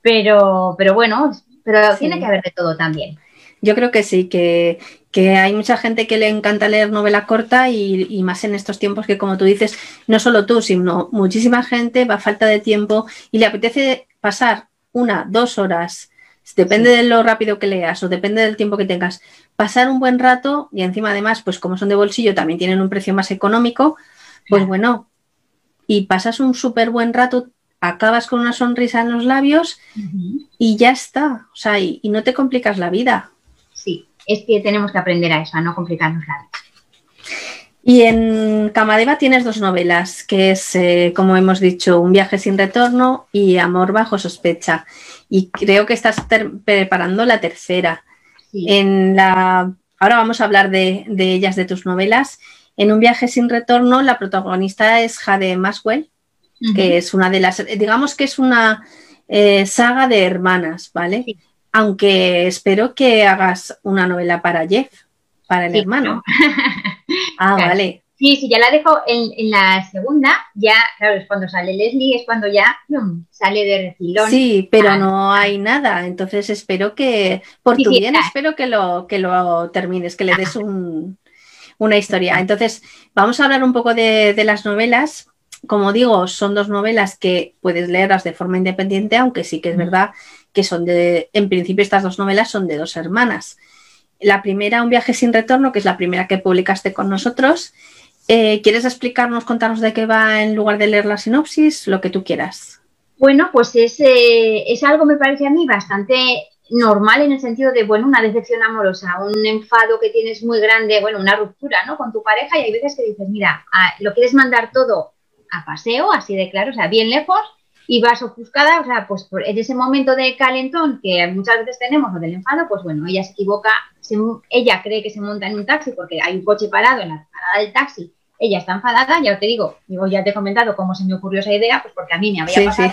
Pero, pero bueno, pero tiene que haber de todo también. Yo creo que sí, que, hay mucha gente que le encanta leer novela corta y, más en estos tiempos que, como tú dices, no solo tú, sino muchísima gente va a falta de tiempo y le apetece pasar una, dos horas, depende de lo rápido que leas o depende del tiempo que tengas, pasar un buen rato y encima además, pues como son de bolsillo, también tienen un precio más económico, pues bueno, y pasas un súper buen rato, acabas con una sonrisa en los labios y ya está, o sea, y no te complicas la vida sí, es que tenemos que aprender a eso, a no complicarnos la vida. Y en Camadeva tienes dos novelas, que es, eh, como hemos dicho, Un viaje sin retorno y Amor bajo sospecha. Y creo que estás preparando la tercera. En la... Ahora vamos a hablar de, ellas, de tus novelas. En Un viaje sin retorno, la protagonista es Jade Maswell, que es una de las, digamos que es una eh, saga de hermanas, ¿vale? Aunque espero que hagas una novela para Jeff, para el hermano. <laughs> Ah, vale. Sí, sí, ya la dejo en, la segunda, ya, claro, es cuando sale Leslie, es cuando ya sale de refilón. Sí, pero ah. no hay nada, entonces espero que, por tu bien, espero que lo, que lo termines, que le des una historia. Entonces, vamos a hablar un poco de, de las novelas. Como digo, son dos novelas que puedes leerlas de forma independiente, aunque sí que es verdad que son de, en principio estas dos novelas son de dos hermanas. La primera, Un viaje sin retorno, que es la primera que publicaste con nosotros. Eh, ¿Quieres explicarnos, contarnos de qué va en lugar de leer la sinopsis? Lo que tú quieras. Bueno, pues es, eh, es algo, me parece a mí, bastante normal en el sentido de, bueno, una decepción amorosa, un enfado que tienes muy grande, bueno, una ruptura, ¿no? Con tu pareja y hay veces que dices, mira, lo quieres mandar todo a paseo, así de claro, o sea, bien lejos, y vas ofuscada, o sea, pues en ese momento de calentón que muchas veces tenemos o del enfado, pues bueno, ella se equivoca, ella cree que se monta en un taxi porque hay un coche parado en la parada del taxi, ella está enfadada, ya te digo, digo, ya te he comentado cómo se me ocurrió esa idea, pues porque a mí me había pasado.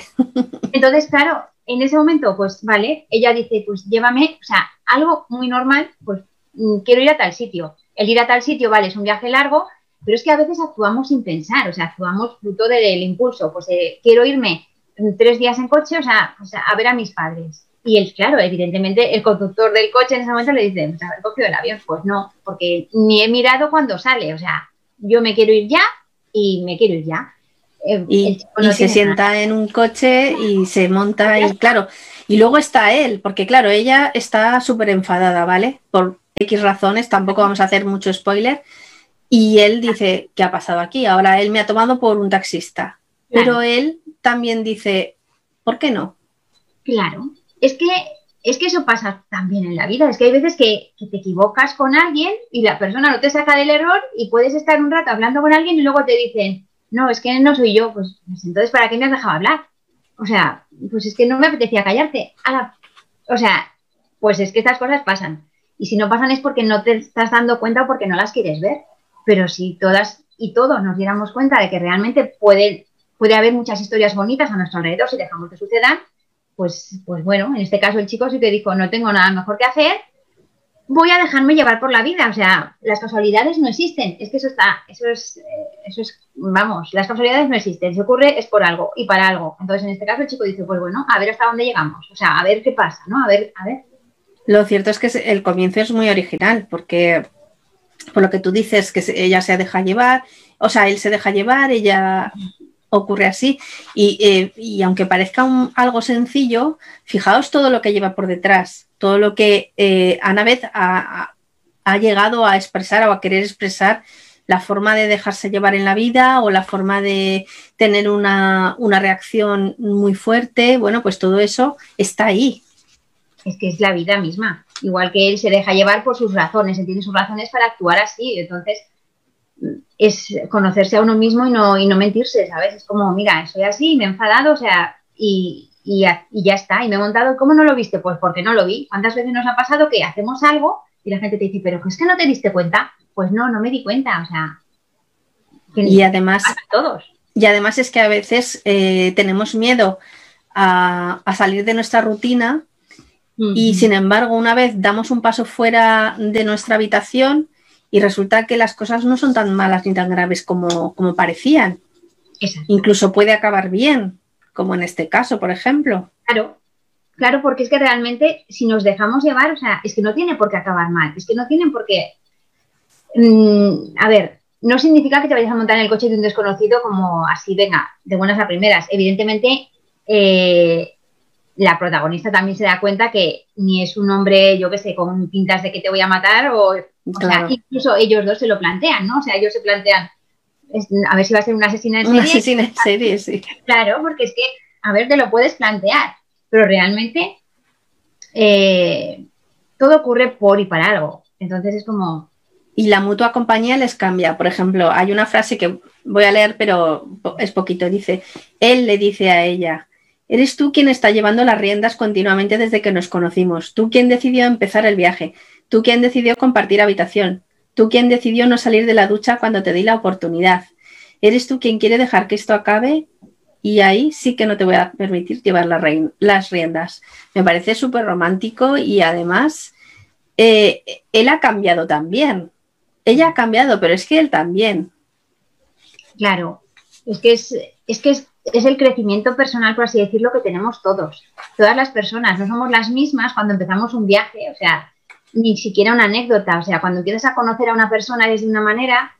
Entonces, claro, en ese momento, pues vale, ella dice, pues llévame, o sea, algo muy normal, pues mm, quiero ir a tal sitio. El ir a tal sitio, vale, es un viaje largo, pero es que a veces actuamos sin pensar, o sea, actuamos fruto del impulso, pues eh, quiero irme tres días en coche, o sea, a ver a mis padres. Y él, claro, evidentemente, el conductor del coche en ese momento le dice, pues haber cogido el avión. Pues no, porque ni he mirado cuando sale. O sea, yo me quiero ir ya y me quiero ir ya. Eh, y, se sienta en un coche y se monta y claro, y luego está él, porque claro, ella está súper enfadada, ¿vale? Por X razones, tampoco vamos a hacer mucho spoiler. Y él dice, ¿qué ha pasado aquí? Ahora él me ha tomado por un taxista. Pero él también dice, ¿por qué no? Claro, es que, es que eso pasa también en la vida, es que hay veces que, te equivocas con alguien y la persona no te saca del error y puedes estar un rato hablando con alguien y luego te dicen, no, es que no soy yo, pues, pues entonces ¿para qué me has dejado hablar? O sea, pues es que no me apetecía callarte. O sea, pues es que estas cosas pasan. Y si no pasan es porque no te estás dando cuenta o porque no las quieres ver. Pero si todas y todos nos diéramos cuenta de que realmente puede, puede haber muchas historias bonitas a nuestro alrededor si dejamos que sucedan, pues, pues bueno, en este caso el chico sí te dijo, no tengo nada mejor que hacer, voy a dejarme llevar por la vida. O sea, las casualidades no existen. Es que eso está, eso es, eh, eso es, vamos, las casualidades no existen. Si ocurre es por algo y para algo. Entonces, en este caso, el chico dice, pues bueno, a ver hasta dónde llegamos. O sea, a ver qué pasa, ¿no? A ver, a ver. Lo cierto es que el comienzo es muy original, porque por lo que tú dices, que ella se deja llevar, o sea, él se deja llevar, ella ocurre así. Y, eh, aunque parezca algo sencillo, fijaos todo lo que lleva por detrás todo lo que eh, Annabeth ha, llegado a expresar o a querer expresar la forma de dejarse llevar en la vida o la forma de tener una, reacción muy fuerte, bueno, pues todo eso está ahí. Es que es la vida misma. Igual que él se deja llevar por sus razones, él tiene sus razones para actuar así. Entonces, es conocerse a uno mismo y no, y no mentirse, ¿sabes? Es como, mira, soy así, me he enfadado, o sea, y, y ya, está. Y me he montado, ¿cómo no lo viste? Pues porque no lo vi. ¿Cuántas veces nos ha pasado que hacemos algo y la gente te dice, pero es que no te diste cuenta? Pues no, no me di cuenta. O sea, y además, todos. Y además es que a veces eh, tenemos miedo a, salir de nuestra rutina y sin embargo una vez damos un paso fuera de nuestra habitación y resulta que las cosas no son tan malas ni tan graves como, como parecían. Incluso puede acabar bien como en este caso, por ejemplo. Claro, claro, porque es que realmente si nos dejamos llevar, o sea, es que no tiene por qué acabar mal, es que no tienen por qué... Mm, a ver, no significa que te vayas a montar en el coche de un desconocido como así, venga, de buenas a primeras. Evidentemente, eh, la protagonista también se da cuenta que ni es un hombre, yo qué sé, con pintas de que te voy a matar, o, sea, incluso ellos dos se lo plantean, ¿no? O sea, ellos se plantean, a ver si va a ser una asesina en serie. Una asesina en serie, sí. Claro, porque es que, a ver, te lo puedes plantear, pero realmente eh, todo ocurre por y para algo. Entonces es como... Y la mutua compañía les cambia. Por ejemplo, hay una frase que voy a leer, pero es poquito. Dice, él le dice a ella, eres tú quien está llevando las riendas continuamente desde que nos conocimos. Tú quien decidió empezar el viaje. Tú quien decidió compartir habitación. Tú quien decidió no salir de la ducha cuando te di la oportunidad. Eres tú quien quiere dejar que esto acabe y ahí sí que no te voy a permitir llevar las riendas. Me parece súper romántico y además eh, él ha cambiado también. Ella ha cambiado, pero es que él también. Claro, es que es, es que es, es, el crecimiento personal, por así decirlo, que tenemos todos. Todas las personas, no somos las mismas cuando empezamos un viaje. O sea, ni siquiera una anécdota. O sea, cuando empiezas a conocer a una persona eres de una manera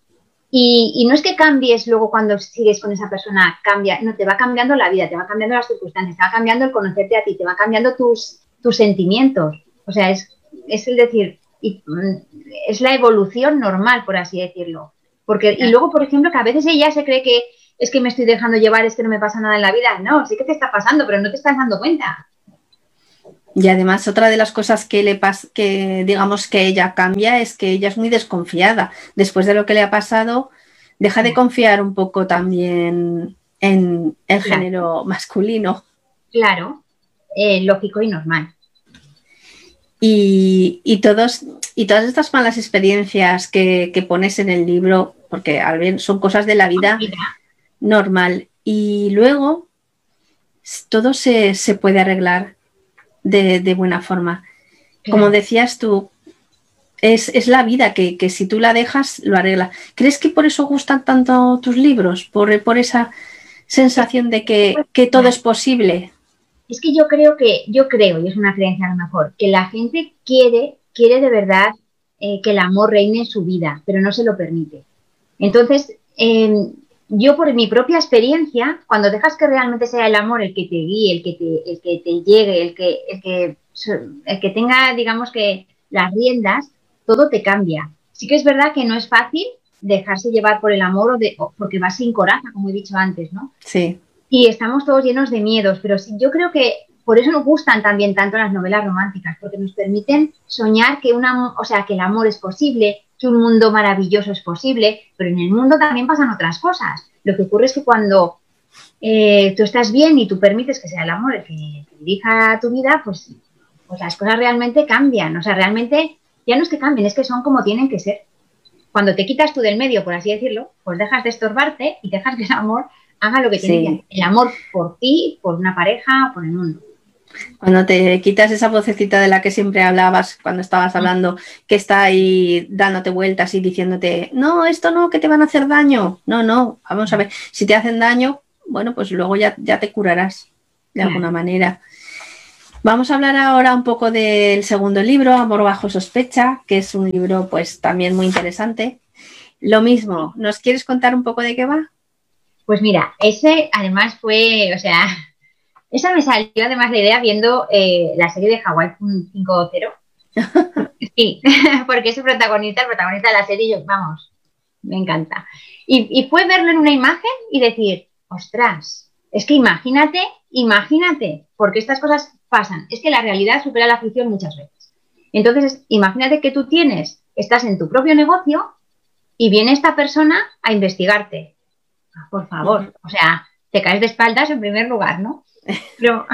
y, no es que cambies luego cuando sigues con esa persona, cambia, no, te va cambiando la vida, te va cambiando las circunstancias, te va cambiando el conocerte a ti, te va cambiando tus, tus sentimientos. O sea, es, es el decir, mm, es la evolución normal, por así decirlo. Porque, y luego, por ejemplo, que a veces ella se cree que es que me estoy dejando llevar, es que no me pasa nada en la vida. No, sí que te está pasando, pero no te estás dando cuenta. Y además otra de las cosas que le pasa, que digamos que ella cambia es que ella es muy desconfiada. Después de lo que le ha pasado, deja de confiar un poco también en el género masculino. Claro, eh, lógico y normal. Y, todos, y todas estas malas experiencias que, pones en el libro, porque son cosas de la vida normal. Y luego todo se, se puede arreglar de, buena forma. Como decías tú, es, la vida que, si tú la dejas, lo arregla. ¿Crees que por eso gustan tanto tus libros? ¿Por, por esa sensación de que, todo es posible? Es que yo creo que, yo creo, y es una creencia a lo mejor, que la gente quiere, quiere de verdad eh, que el amor reine en su vida, pero no se lo permite. Entonces, eh, yo por mi propia experiencia, cuando dejas que realmente sea el amor el que te guíe, el que te, el que te llegue, el que, el que, el que tenga, digamos que, las riendas, todo te cambia. Sí que es verdad que no es fácil dejarse llevar por el amor o, de, porque vas sin coraza, como he dicho antes, ¿no? Sí. Y estamos todos llenos de miedos, pero sí, yo creo que por eso nos gustan también tanto las novelas románticas, porque nos permiten soñar que una, o sea, que el amor es posible, que un mundo maravilloso es posible, pero en el mundo también pasan otras cosas. Lo que ocurre es que cuando eh, tú estás bien y tú permites que sea el amor el que, dirija tu vida, pues, pues las cosas realmente cambian. O sea, realmente ya no es que cambien, es que son como tienen que ser. Cuando te quitas tú del medio, por así decirlo, pues dejas de estorbarte y dejas que el amor haga lo que tiene que hacer. El amor por ti, por una pareja, por el mundo. Cuando te quitas esa vocecita de la que siempre hablabas cuando estabas hablando, que está ahí dándote vueltas y diciéndote, no, esto no, que te van a hacer daño. No, no, vamos a ver, si te hacen daño, bueno, pues luego ya, ya te curarás de alguna manera. Vamos a hablar ahora un poco del segundo libro, Amor bajo sospecha, que es un libro pues también muy interesante. Lo mismo, ¿nos quieres contar un poco de qué va? Pues mira, ese además fue, o sea, esa me salió además la idea viendo eh, la serie de Hawaii 5.0. <laughs> sí, <laughs> porque es el protagonista, el protagonista de la serie, yo, vamos, me encanta. Y, y fue verlo en una imagen y decir, ostras, es que imagínate, imagínate, porque estas cosas pasan. Es que la realidad supera la ficción muchas veces. Entonces, imagínate que tú tienes, estás en tu propio negocio y viene esta persona a investigarte. Ah, por favor, o sea, te caes de espaldas en primer lugar, ¿no? Pero,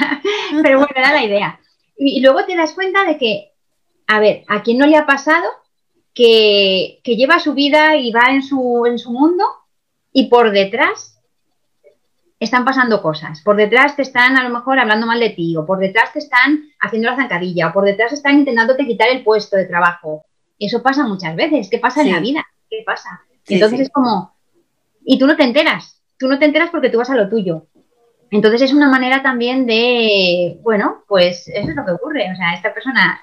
<laughs> pero bueno, da la idea. Y, luego te das cuenta de que, a ver, ¿a quién no le ha pasado que, que lleva su vida y va en su, en su mundo y por detrás están pasando cosas. Por detrás te están a lo mejor hablando mal de ti, o por detrás te están haciendo la zancadilla, o por detrás están intentándote quitar el puesto de trabajo. Eso pasa muchas veces. ¿Qué pasa en la vida? ¿Qué pasa? Entonces es como, y tú no te enteras, tú no te enteras porque tú vas a lo tuyo. Entonces es una manera también de, bueno, pues eso es lo que ocurre. O sea, esta persona,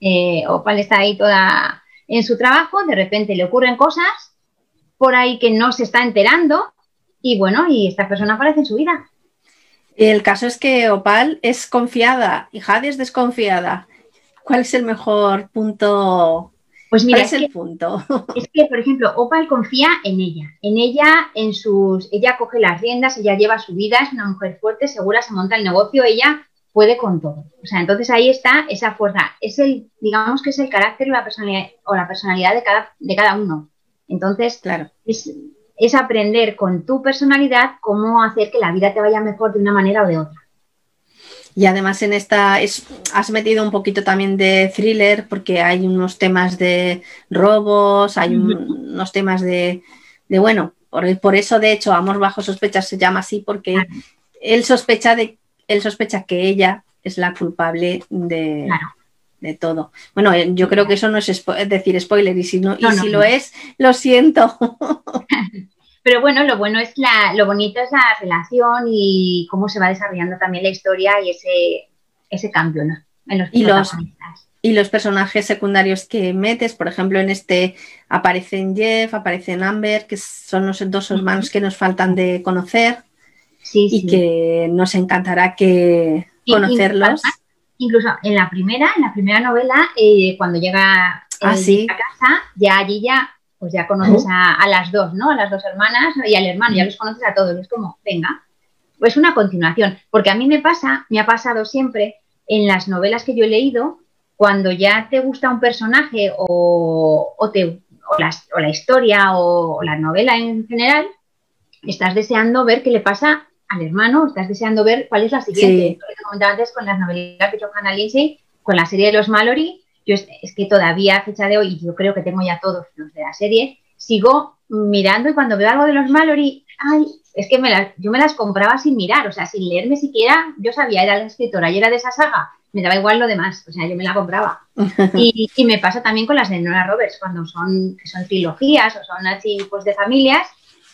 eh, Opal está ahí toda en su trabajo, de repente le ocurren cosas por ahí que no se está enterando y bueno, y esta persona aparece en su vida. El caso es que Opal es confiada y Jade es desconfiada. ¿Cuál es el mejor punto? Pues mira, es, el punto? <laughs> Es que, por ejemplo, Opal confía en ella, en ella, en sus, ella coge las riendas, ella lleva su vida, es una mujer fuerte, segura, se monta el negocio, ella puede con todo. O sea, entonces ahí está esa fuerza. Es el, digamos que es el carácter o la personalidad, o la personalidad de cada, de cada uno. Entonces, claro, es, es aprender con tu personalidad cómo hacer que la vida te vaya mejor de una manera o de otra. Y además en esta has metido un poquito también de thriller porque hay unos temas de robos, hay unos temas de, bueno, por, eso de hecho Amor bajo sospecha se llama así porque él sospecha de él sospecha que ella es la culpable de, de todo. Bueno, eh, yo creo que eso no es decir spoiler y si no, y si lo es, lo siento. <laughs> Pero bueno, lo bueno es la, lo bonito es la relación y cómo se va desarrollando también la historia y ese, ese cambio ¿no? en los y los, y los personajes secundarios que metes, por ejemplo, en este aparecen Jeff, aparecen Amber, que son los dos hermanos que nos faltan de conocer y que nos encantará que conocerlos. incluso en la primera, en la primera novela, eh, cuando llega eh, ah, a casa, ya allí ya, pues ya conoces a, las dos, ¿no? A las dos hermanas y al hermano, ya los conoces a todos. Es como, venga, pues una continuación. Porque a mí me pasa, me ha pasado siempre en las novelas que yo he leído, cuando ya te gusta un personaje o, o, te, o, la, historia o, la novela en general, estás deseando ver qué le pasa al hermano, estás deseando ver cuál es la siguiente. Sí. antes con las novelas que hecho Hannah Lindsay, con la serie de los Mallory, yo es, que todavía a fecha de hoy, yo creo que tengo ya todos los de la serie, sigo mirando y cuando veo algo de los Mallory, ay, es que me yo me las compraba sin mirar, o sea, sin leerme siquiera, yo sabía, era la escritora y era de esa saga, me daba igual lo demás, o sea, yo me la compraba. <laughs> Y, y me pasa también con las de Nora Roberts, cuando son, son trilogías o son así, pues de familias,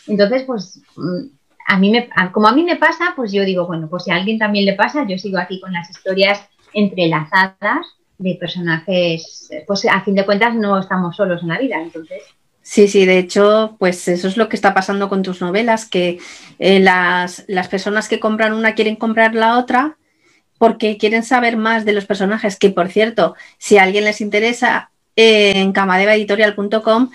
entonces, pues mm, a mí me, como a mí me pasa, pues yo digo, bueno, pues si a alguien también le pasa, yo sigo aquí con las historias entrelazadas de personajes, pues a fin de cuentas no estamos solos en la vida, entonces. Sí, sí, de hecho, pues eso es lo que está pasando con tus novelas, que eh, las, las, personas que compran una quieren comprar la otra porque quieren saber más de los personajes, que por cierto, si a alguien les interesa, eh, en camadevaeditorial.com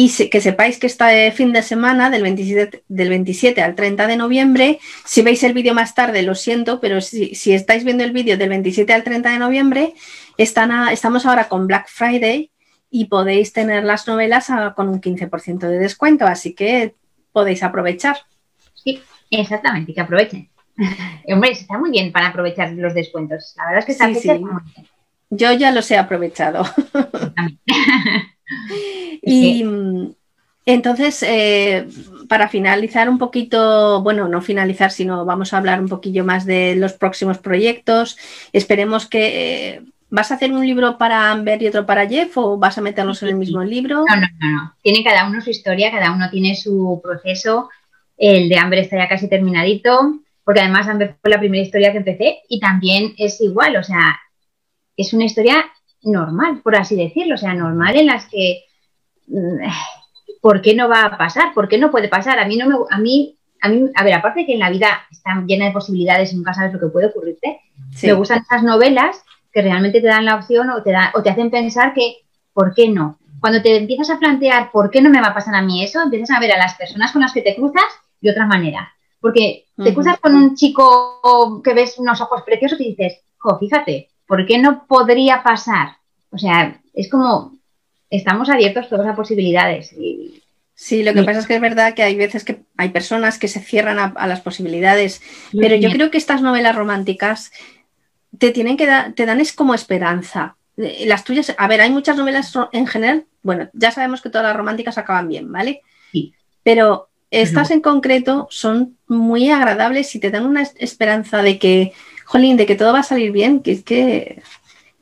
y que sepáis que este fin de semana, del 27, del 27 al 30 de noviembre, si veis el vídeo más tarde, lo siento, pero si, estáis viendo el vídeo del 27 al 30 de noviembre, están estamos ahora con Black Friday y podéis tener las novelas con un 15% de descuento, así que podéis aprovechar. Sí, exactamente, que aprovechen. <laughs> Hombre, está muy bien para aprovechar los descuentos. La verdad es que está muy bien. Yo ya los he aprovechado. <laughs> y entonces, eh, para finalizar un poquito, bueno, no finalizar, sino vamos a hablar un poquillo más de los próximos proyectos. Esperemos que... Eh, ¿Vas a hacer un libro para Amber y otro para Jeff o vas a meterlos en el mismo libro? No, no, no, no. Tiene cada uno su historia, cada uno tiene su proceso. El de Amber está ya casi terminadito, porque además Amber fue la primera historia que empecé y también es igual, o sea, es una historia normal, por así decirlo, o sea, normal en las que mm, ¿por qué no va a pasar? ¿Por qué no puede pasar? A mí no me a mí a mí a ver, aparte que en la vida está llena de posibilidades y nunca sabes lo que puede ocurrirte, me gustan esas novelas que realmente te dan la opción o te da, o te hacen pensar que ¿por qué no? Cuando te empiezas a plantear ¿por qué no me va a pasar a mí eso? Empiezas a ver a las personas con las que te cruzas de otra manera. Porque te cruzas con un chico que ves unos ojos preciosos y dices, jo, fíjate, ¿por qué no podría pasar? O sea, es como, estamos abiertos todas a posibilidades. sí, lo que pasa es que es verdad que hay veces que hay personas que se cierran a, las posibilidades, pero yo creo que estas novelas románticas te tienen que dar, te dan es como esperanza. Eh, las tuyas, a ver, hay muchas novelas en general, bueno, ya sabemos que todas las románticas acaban bien, ¿vale? Sí. Pero estas en concreto son muy agradables y te dan una esperanza de que, jolín, de que todo va a salir bien, que es que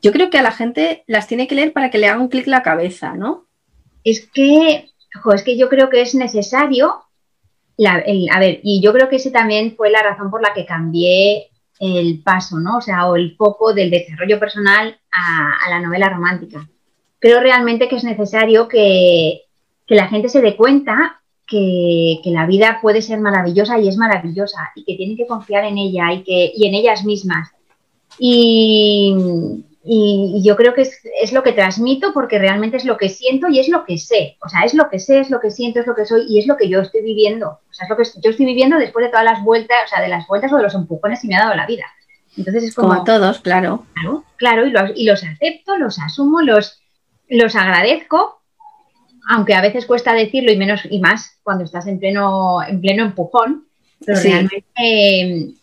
yo creo que a la gente las tiene que leer para que le haga un clic la cabeza, ¿no? Es que, es que yo creo que es necesario, a ver, y yo creo que ese también fue la razón por la que cambié el paso, ¿no? O sea, o el foco del desarrollo personal a, la novela romántica. Creo realmente que es necesario que, la gente se dé cuenta que, que, la vida puede ser maravillosa y es maravillosa y que tienen que confiar en ella y, que, y en ellas mismas. Y, y, yo creo que es, lo que transmito porque realmente es lo que siento y es lo que sé. O sea, es lo que sé, es lo que siento, es lo que soy y es lo que yo estoy viviendo. O sea, es lo que yo estoy viviendo después de todas las vueltas, o sea, de las vueltas o de los empujones que me ha dado la vida. Entonces es como... a todos, claro. Claro, claro y, los, y los acepto, los asumo, los, los agradezco, aunque a veces cuesta decirlo y menos y más cuando estás en pleno, en pleno empujón, pero realmente eh,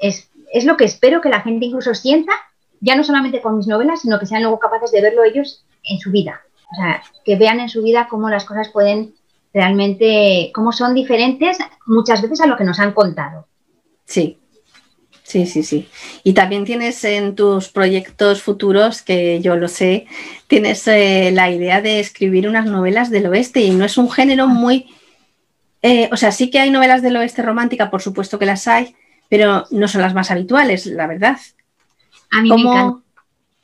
es, es lo que espero que la gente incluso sienta ya no solamente con mis novelas, sino que sean luego capaces de verlo ellos en su vida. O sea, que vean en su vida cómo las cosas pueden realmente, cómo son diferentes muchas veces a lo que nos han contado. Sí, sí, sí, sí. Y también tienes en tus proyectos futuros, que yo lo sé, tienes eh, la idea de escribir unas novelas del oeste y no es un género muy... Eh, o sea, sí que hay novelas del oeste romántica, por supuesto que las hay, pero no son las más habituales, la verdad. A mí me encanta.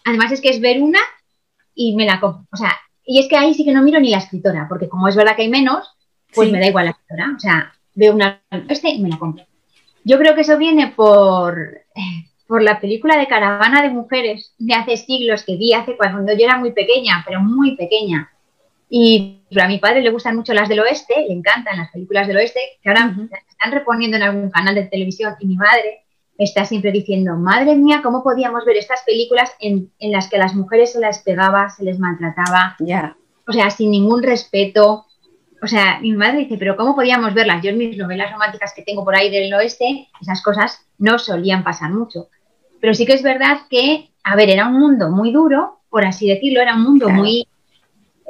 Además es que es ver una y me la compro. O sea, y es que ahí sí que no miro ni la escritora, porque como es verdad que hay menos, pues me da igual la escritora. O sea, veo una este y me la compro. Yo creo que eso viene por, por la película de Caravana de Mujeres de hace siglos que vi hace cuando yo era muy pequeña, pero muy pequeña. Y a mi padre le gustan mucho las del oeste, le encantan las películas del oeste, que ahora están reponiendo en algún canal de televisión y mi madre está siempre diciendo, madre mía, ¿cómo podíamos ver estas películas en, las que a las mujeres se las pegaba, se les maltrataba? O sea, sin ningún respeto. O sea, mi madre dice, pero ¿cómo podíamos verlas? Yo en mis novelas románticas que tengo por ahí del oeste, esas cosas no solían pasar mucho. Pero sí que es verdad que, a ver, era un mundo muy duro, por así decirlo, era un mundo muy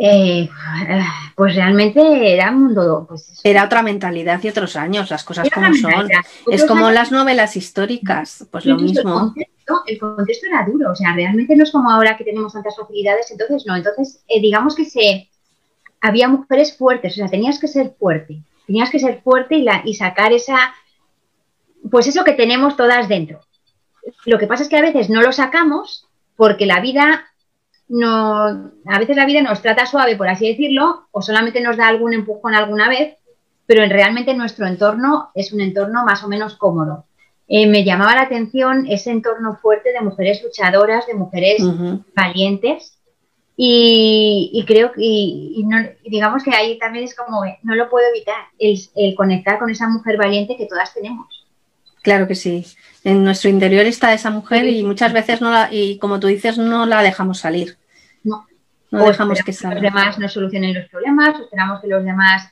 eh, <sighs> pues realmente era un mundo. Pues era otra mentalidad y otros años, las cosas como son. Es como las novelas históricas, pues lo mismo. El contexto, era duro, o sea, realmente no es como ahora que tenemos tantas facilidades, entonces no. Entonces, eh, digamos que se había mujeres fuertes, o sea, tenías que ser fuerte, tenías que ser fuerte y, la, y sacar esa, pues eso que tenemos todas dentro. Lo que pasa es que a veces no lo sacamos porque la vida no, a veces la vida nos trata suave, por así decirlo, o solamente nos da algún empujón alguna vez, pero realmente nuestro entorno es un entorno más o menos cómodo. Eh, me llamaba la atención ese entorno fuerte de mujeres luchadoras, de mujeres valientes, y, creo que, y, digamos que ahí también es como, no lo puedo evitar, el, conectar con esa mujer valiente que todas tenemos. Claro que sí. En nuestro interior está esa mujer y muchas veces no la, y como tú dices, no la dejamos salir. No. No dejamos que, los demás nos solucionen los problemas, esperamos que los demás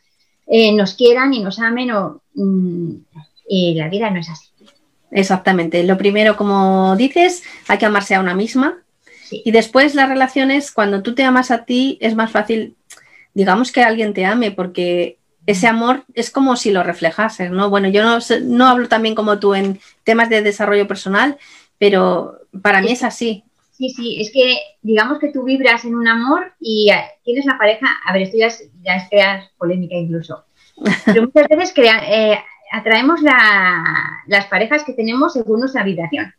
eh, nos quieran y nos amen, o, mm, y la vida no es así. exactamente. Lo primero, como dices, hay que amarse a una misma. Y después las relaciones, cuando tú te amas a ti, es más fácil, digamos, que alguien te ame, porque ese amor es como si lo reflejases, ¿no? Bueno, yo no, no hablo también como tú en temas de desarrollo personal, pero para mí es así. Sí, sí, es que digamos que tú vibras en un amor y eh, tienes la pareja, a ver, esto ya es, ya polémica incluso, pero muchas veces eh, atraemos las parejas que tenemos según nuestra vibración.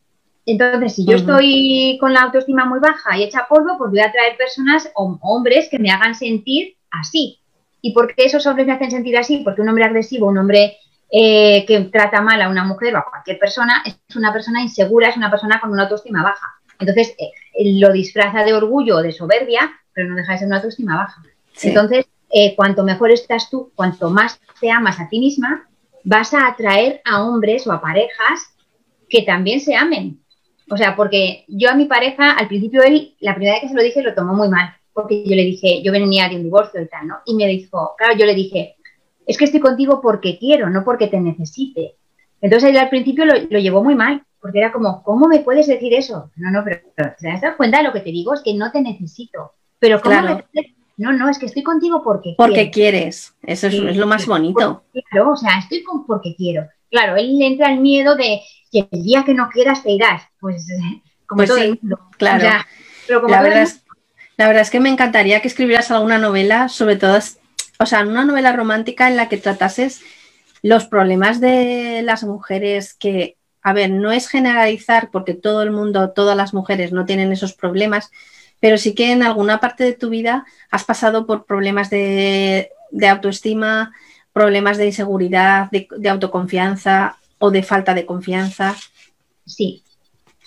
Entonces, si yo estoy con la autoestima muy baja y hecha polvo, pues voy a atraer personas o hombres que me hagan sentir así. ¿Y por qué esos hombres me hacen sentir así? Porque un hombre agresivo, un hombre eh, que trata mal a una mujer o a cualquier persona, es una persona insegura, es una persona con una autoestima baja. Entonces, eh, lo disfraza de orgullo o de soberbia, pero no deja de ser una autoestima baja. Entonces, eh, cuanto mejor estás tú, cuanto más te amas a ti misma, vas a atraer a hombres o a parejas que también se amen. O sea, porque yo a mi pareja, al principio él, la primera vez que se lo dije, lo tomó muy mal, porque yo le dije, yo venía de un divorcio y tal, ¿no? Y me dijo, claro, yo le dije, es que estoy contigo porque quiero, no porque te necesite. Entonces él al principio lo, lo llevó muy mal, porque era como, ¿cómo me puedes decir eso? No, no, pero, ¿te das cuenta de lo que te digo? Es que no te necesito. Pero ¿cómo me No, no, es que estoy contigo porque Porque quieres, eso es, lo más bonito. claro, o sea, estoy con porque quiero. Claro, él le entra el miedo de que el día que no quieras te irás. Pues <laughs> como pues todo el mundo. Claro. la, verdad es, la verdad es que me encantaría que escribieras alguna novela, sobre todo, o sea, una novela romántica en la que tratases los problemas de las mujeres que a ver, no es generalizar porque todo el mundo, todas las mujeres no tienen esos problemas, pero sí que en alguna parte de tu vida has pasado por problemas de, autoestima, problemas de inseguridad, de, autoconfianza o de falta de confianza. Sí,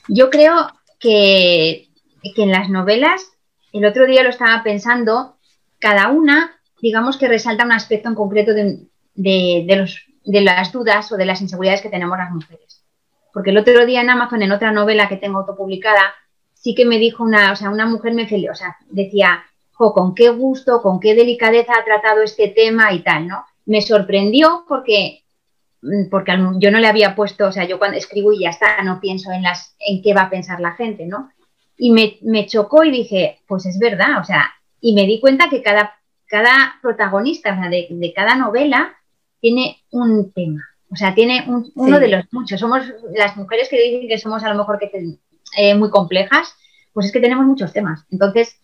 yo creo que, en las novelas, el otro día lo estaba pensando, cada una, digamos que resalta un aspecto en concreto de, de las dudas o de las inseguridades que tenemos las mujeres. Porque el otro día en Amazon, en otra novela que tengo autopublicada, sí que me dijo una, o sea, una mujer me o sea, decía, jo, con qué gusto, con qué delicadeza ha tratado este tema y tal, ¿no? Me sorprendió porque, mm, porque yo no le había puesto, o sea, yo cuando escribo y ya está, no pienso en las, en qué va a pensar la gente, ¿no? Y me, chocó y dije, pues es verdad, o sea, y me di cuenta que cada, cada protagonista, o sea, de, de cada novela tiene un tema. O sea, tiene uno de los muchos. Somos las mujeres que dicen que somos a lo mejor que eh, muy complejas, pues es que tenemos muchos temas. Entonces,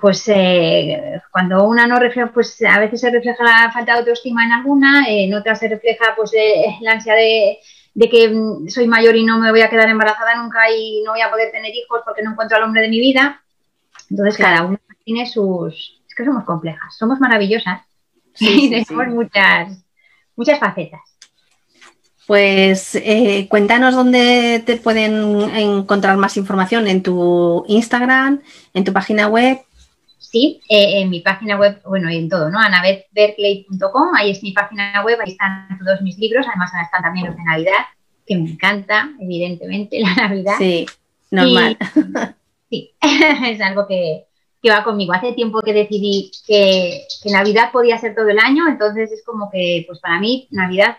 pues eh, cuando una no refleja, pues a veces se refleja la falta de autoestima en alguna, en otras se refleja pues eh, la ansia de, que mm, soy mayor y no me voy a quedar embarazada nunca y no voy a poder tener hijos porque no encuentro al hombre de mi vida. Entonces, cada uno tiene sus... Es que somos complejas, somos maravillosas <laughs> y tenemos muchas, muchas facetas. Pues eh, cuéntanos dónde te pueden encontrar más información en tu Instagram, en tu página web. Sí, eh, en mi página web, bueno, en todo, ¿no? anabethberkeley.com, ahí es mi página web, ahí están todos mis libros, además están también los de Navidad, que me encanta, evidentemente, <laughs> la Navidad. Sí, normal. sí, <laughs> es algo que, que, va conmigo. Hace tiempo que decidí que, que Navidad podía ser todo el año, entonces es como que, pues para mí, Navidad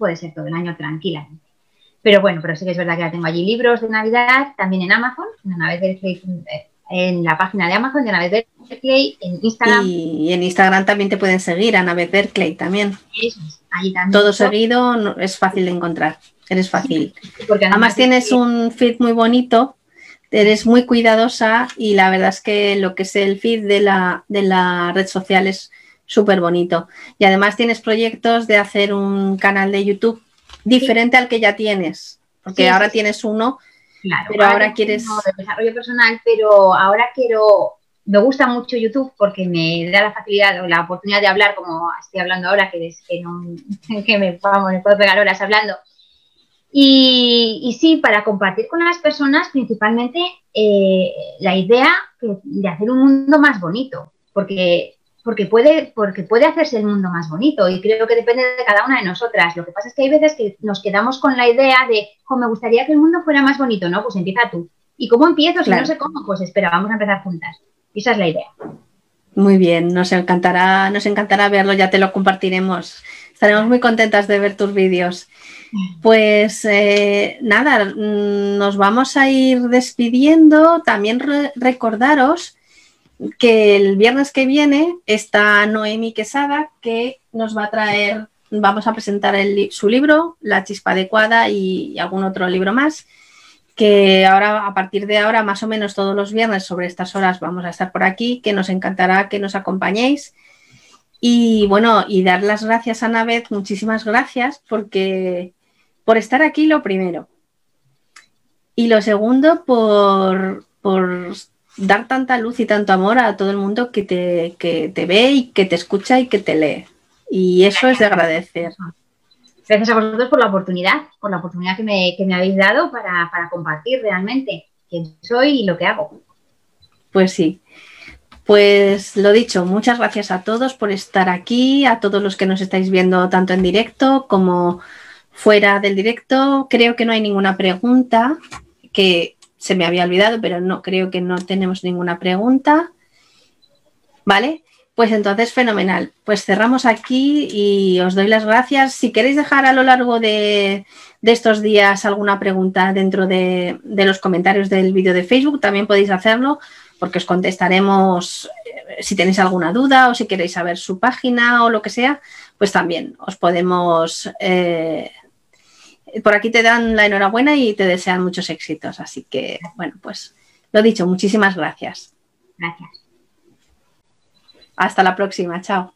puede ser todo el año tranquilamente. Pero bueno, pero sí que es verdad que ya tengo allí libros de Navidad, también en Amazon, en en la página de Amazon de Anabeth Berkeley, en Instagram. Y en Instagram también te pueden seguir, Anabeth Berkeley también. también. Todo seguido es fácil de encontrar, eres fácil. porque además, tienes un feed muy bonito, eres muy cuidadosa y la verdad es que lo que es el feed de la, de la red social es súper bonito. Y además tienes proyectos de hacer un canal de YouTube diferente al que ya tienes, porque ahora tienes uno, pero ahora, quieres... desarrollo personal, pero ahora quiero... Me gusta mucho YouTube porque me da la facilidad o la oportunidad de hablar como estoy hablando ahora, que, es, que, no, <laughs> que me, puedo pegar horas hablando. Y, y, sí, para compartir con las personas, principalmente eh, la idea de hacer un mundo más bonito, porque porque puede, porque puede hacerse el mundo más bonito y creo que depende de cada una de nosotras. Lo que pasa es que hay veces que nos quedamos con la idea de, oh, me gustaría que el mundo fuera más bonito, ¿no? Pues empieza tú. ¿Y cómo empiezo? Si no sé cómo, pues espera, vamos a empezar juntas. Y esa es la idea. Muy bien, nos encantará, nos encantará verlo, ya te lo compartiremos. Estaremos muy contentas de ver tus vídeos. Pues eh, nada, mm, nos vamos a ir despidiendo. También recordaros que el viernes que viene está Noemi Quesada que nos va a traer, vamos a presentar su libro, La chispa adecuada y, algún otro libro más que ahora, a partir de ahora, más o menos todos los viernes sobre estas horas vamos a estar por aquí, que nos encantará que nos acompañéis. Y bueno, y dar las gracias a Naved, muchísimas gracias porque por estar aquí lo primero. Y lo segundo, por, por dar tanta luz y tanto amor a todo el mundo que te, que te ve y que te escucha y que te lee. Y eso es de agradecer. Gracias a vosotros por la oportunidad, por la oportunidad que me, habéis dado para, compartir realmente quién soy y lo que hago. Pues sí. Pues lo dicho, muchas gracias a todos por estar aquí, a todos los que nos estáis viendo tanto en directo como fuera del directo. Creo que no hay ninguna pregunta que se me había olvidado, pero no creo que no tenemos ninguna pregunta. ¿Vale? Pues entonces, fenomenal. Pues cerramos aquí y os doy las gracias. Si queréis dejar a lo largo de, estos días alguna pregunta dentro de, los comentarios del vídeo de Facebook, también podéis hacerlo porque os contestaremos eh, si tenéis alguna duda o si queréis saber su página o lo que sea, pues también os podemos eh, por aquí te dan la enhorabuena y te desean muchos éxitos. Así que, bueno, pues lo dicho, muchísimas gracias. Gracias. Hasta la próxima, chao.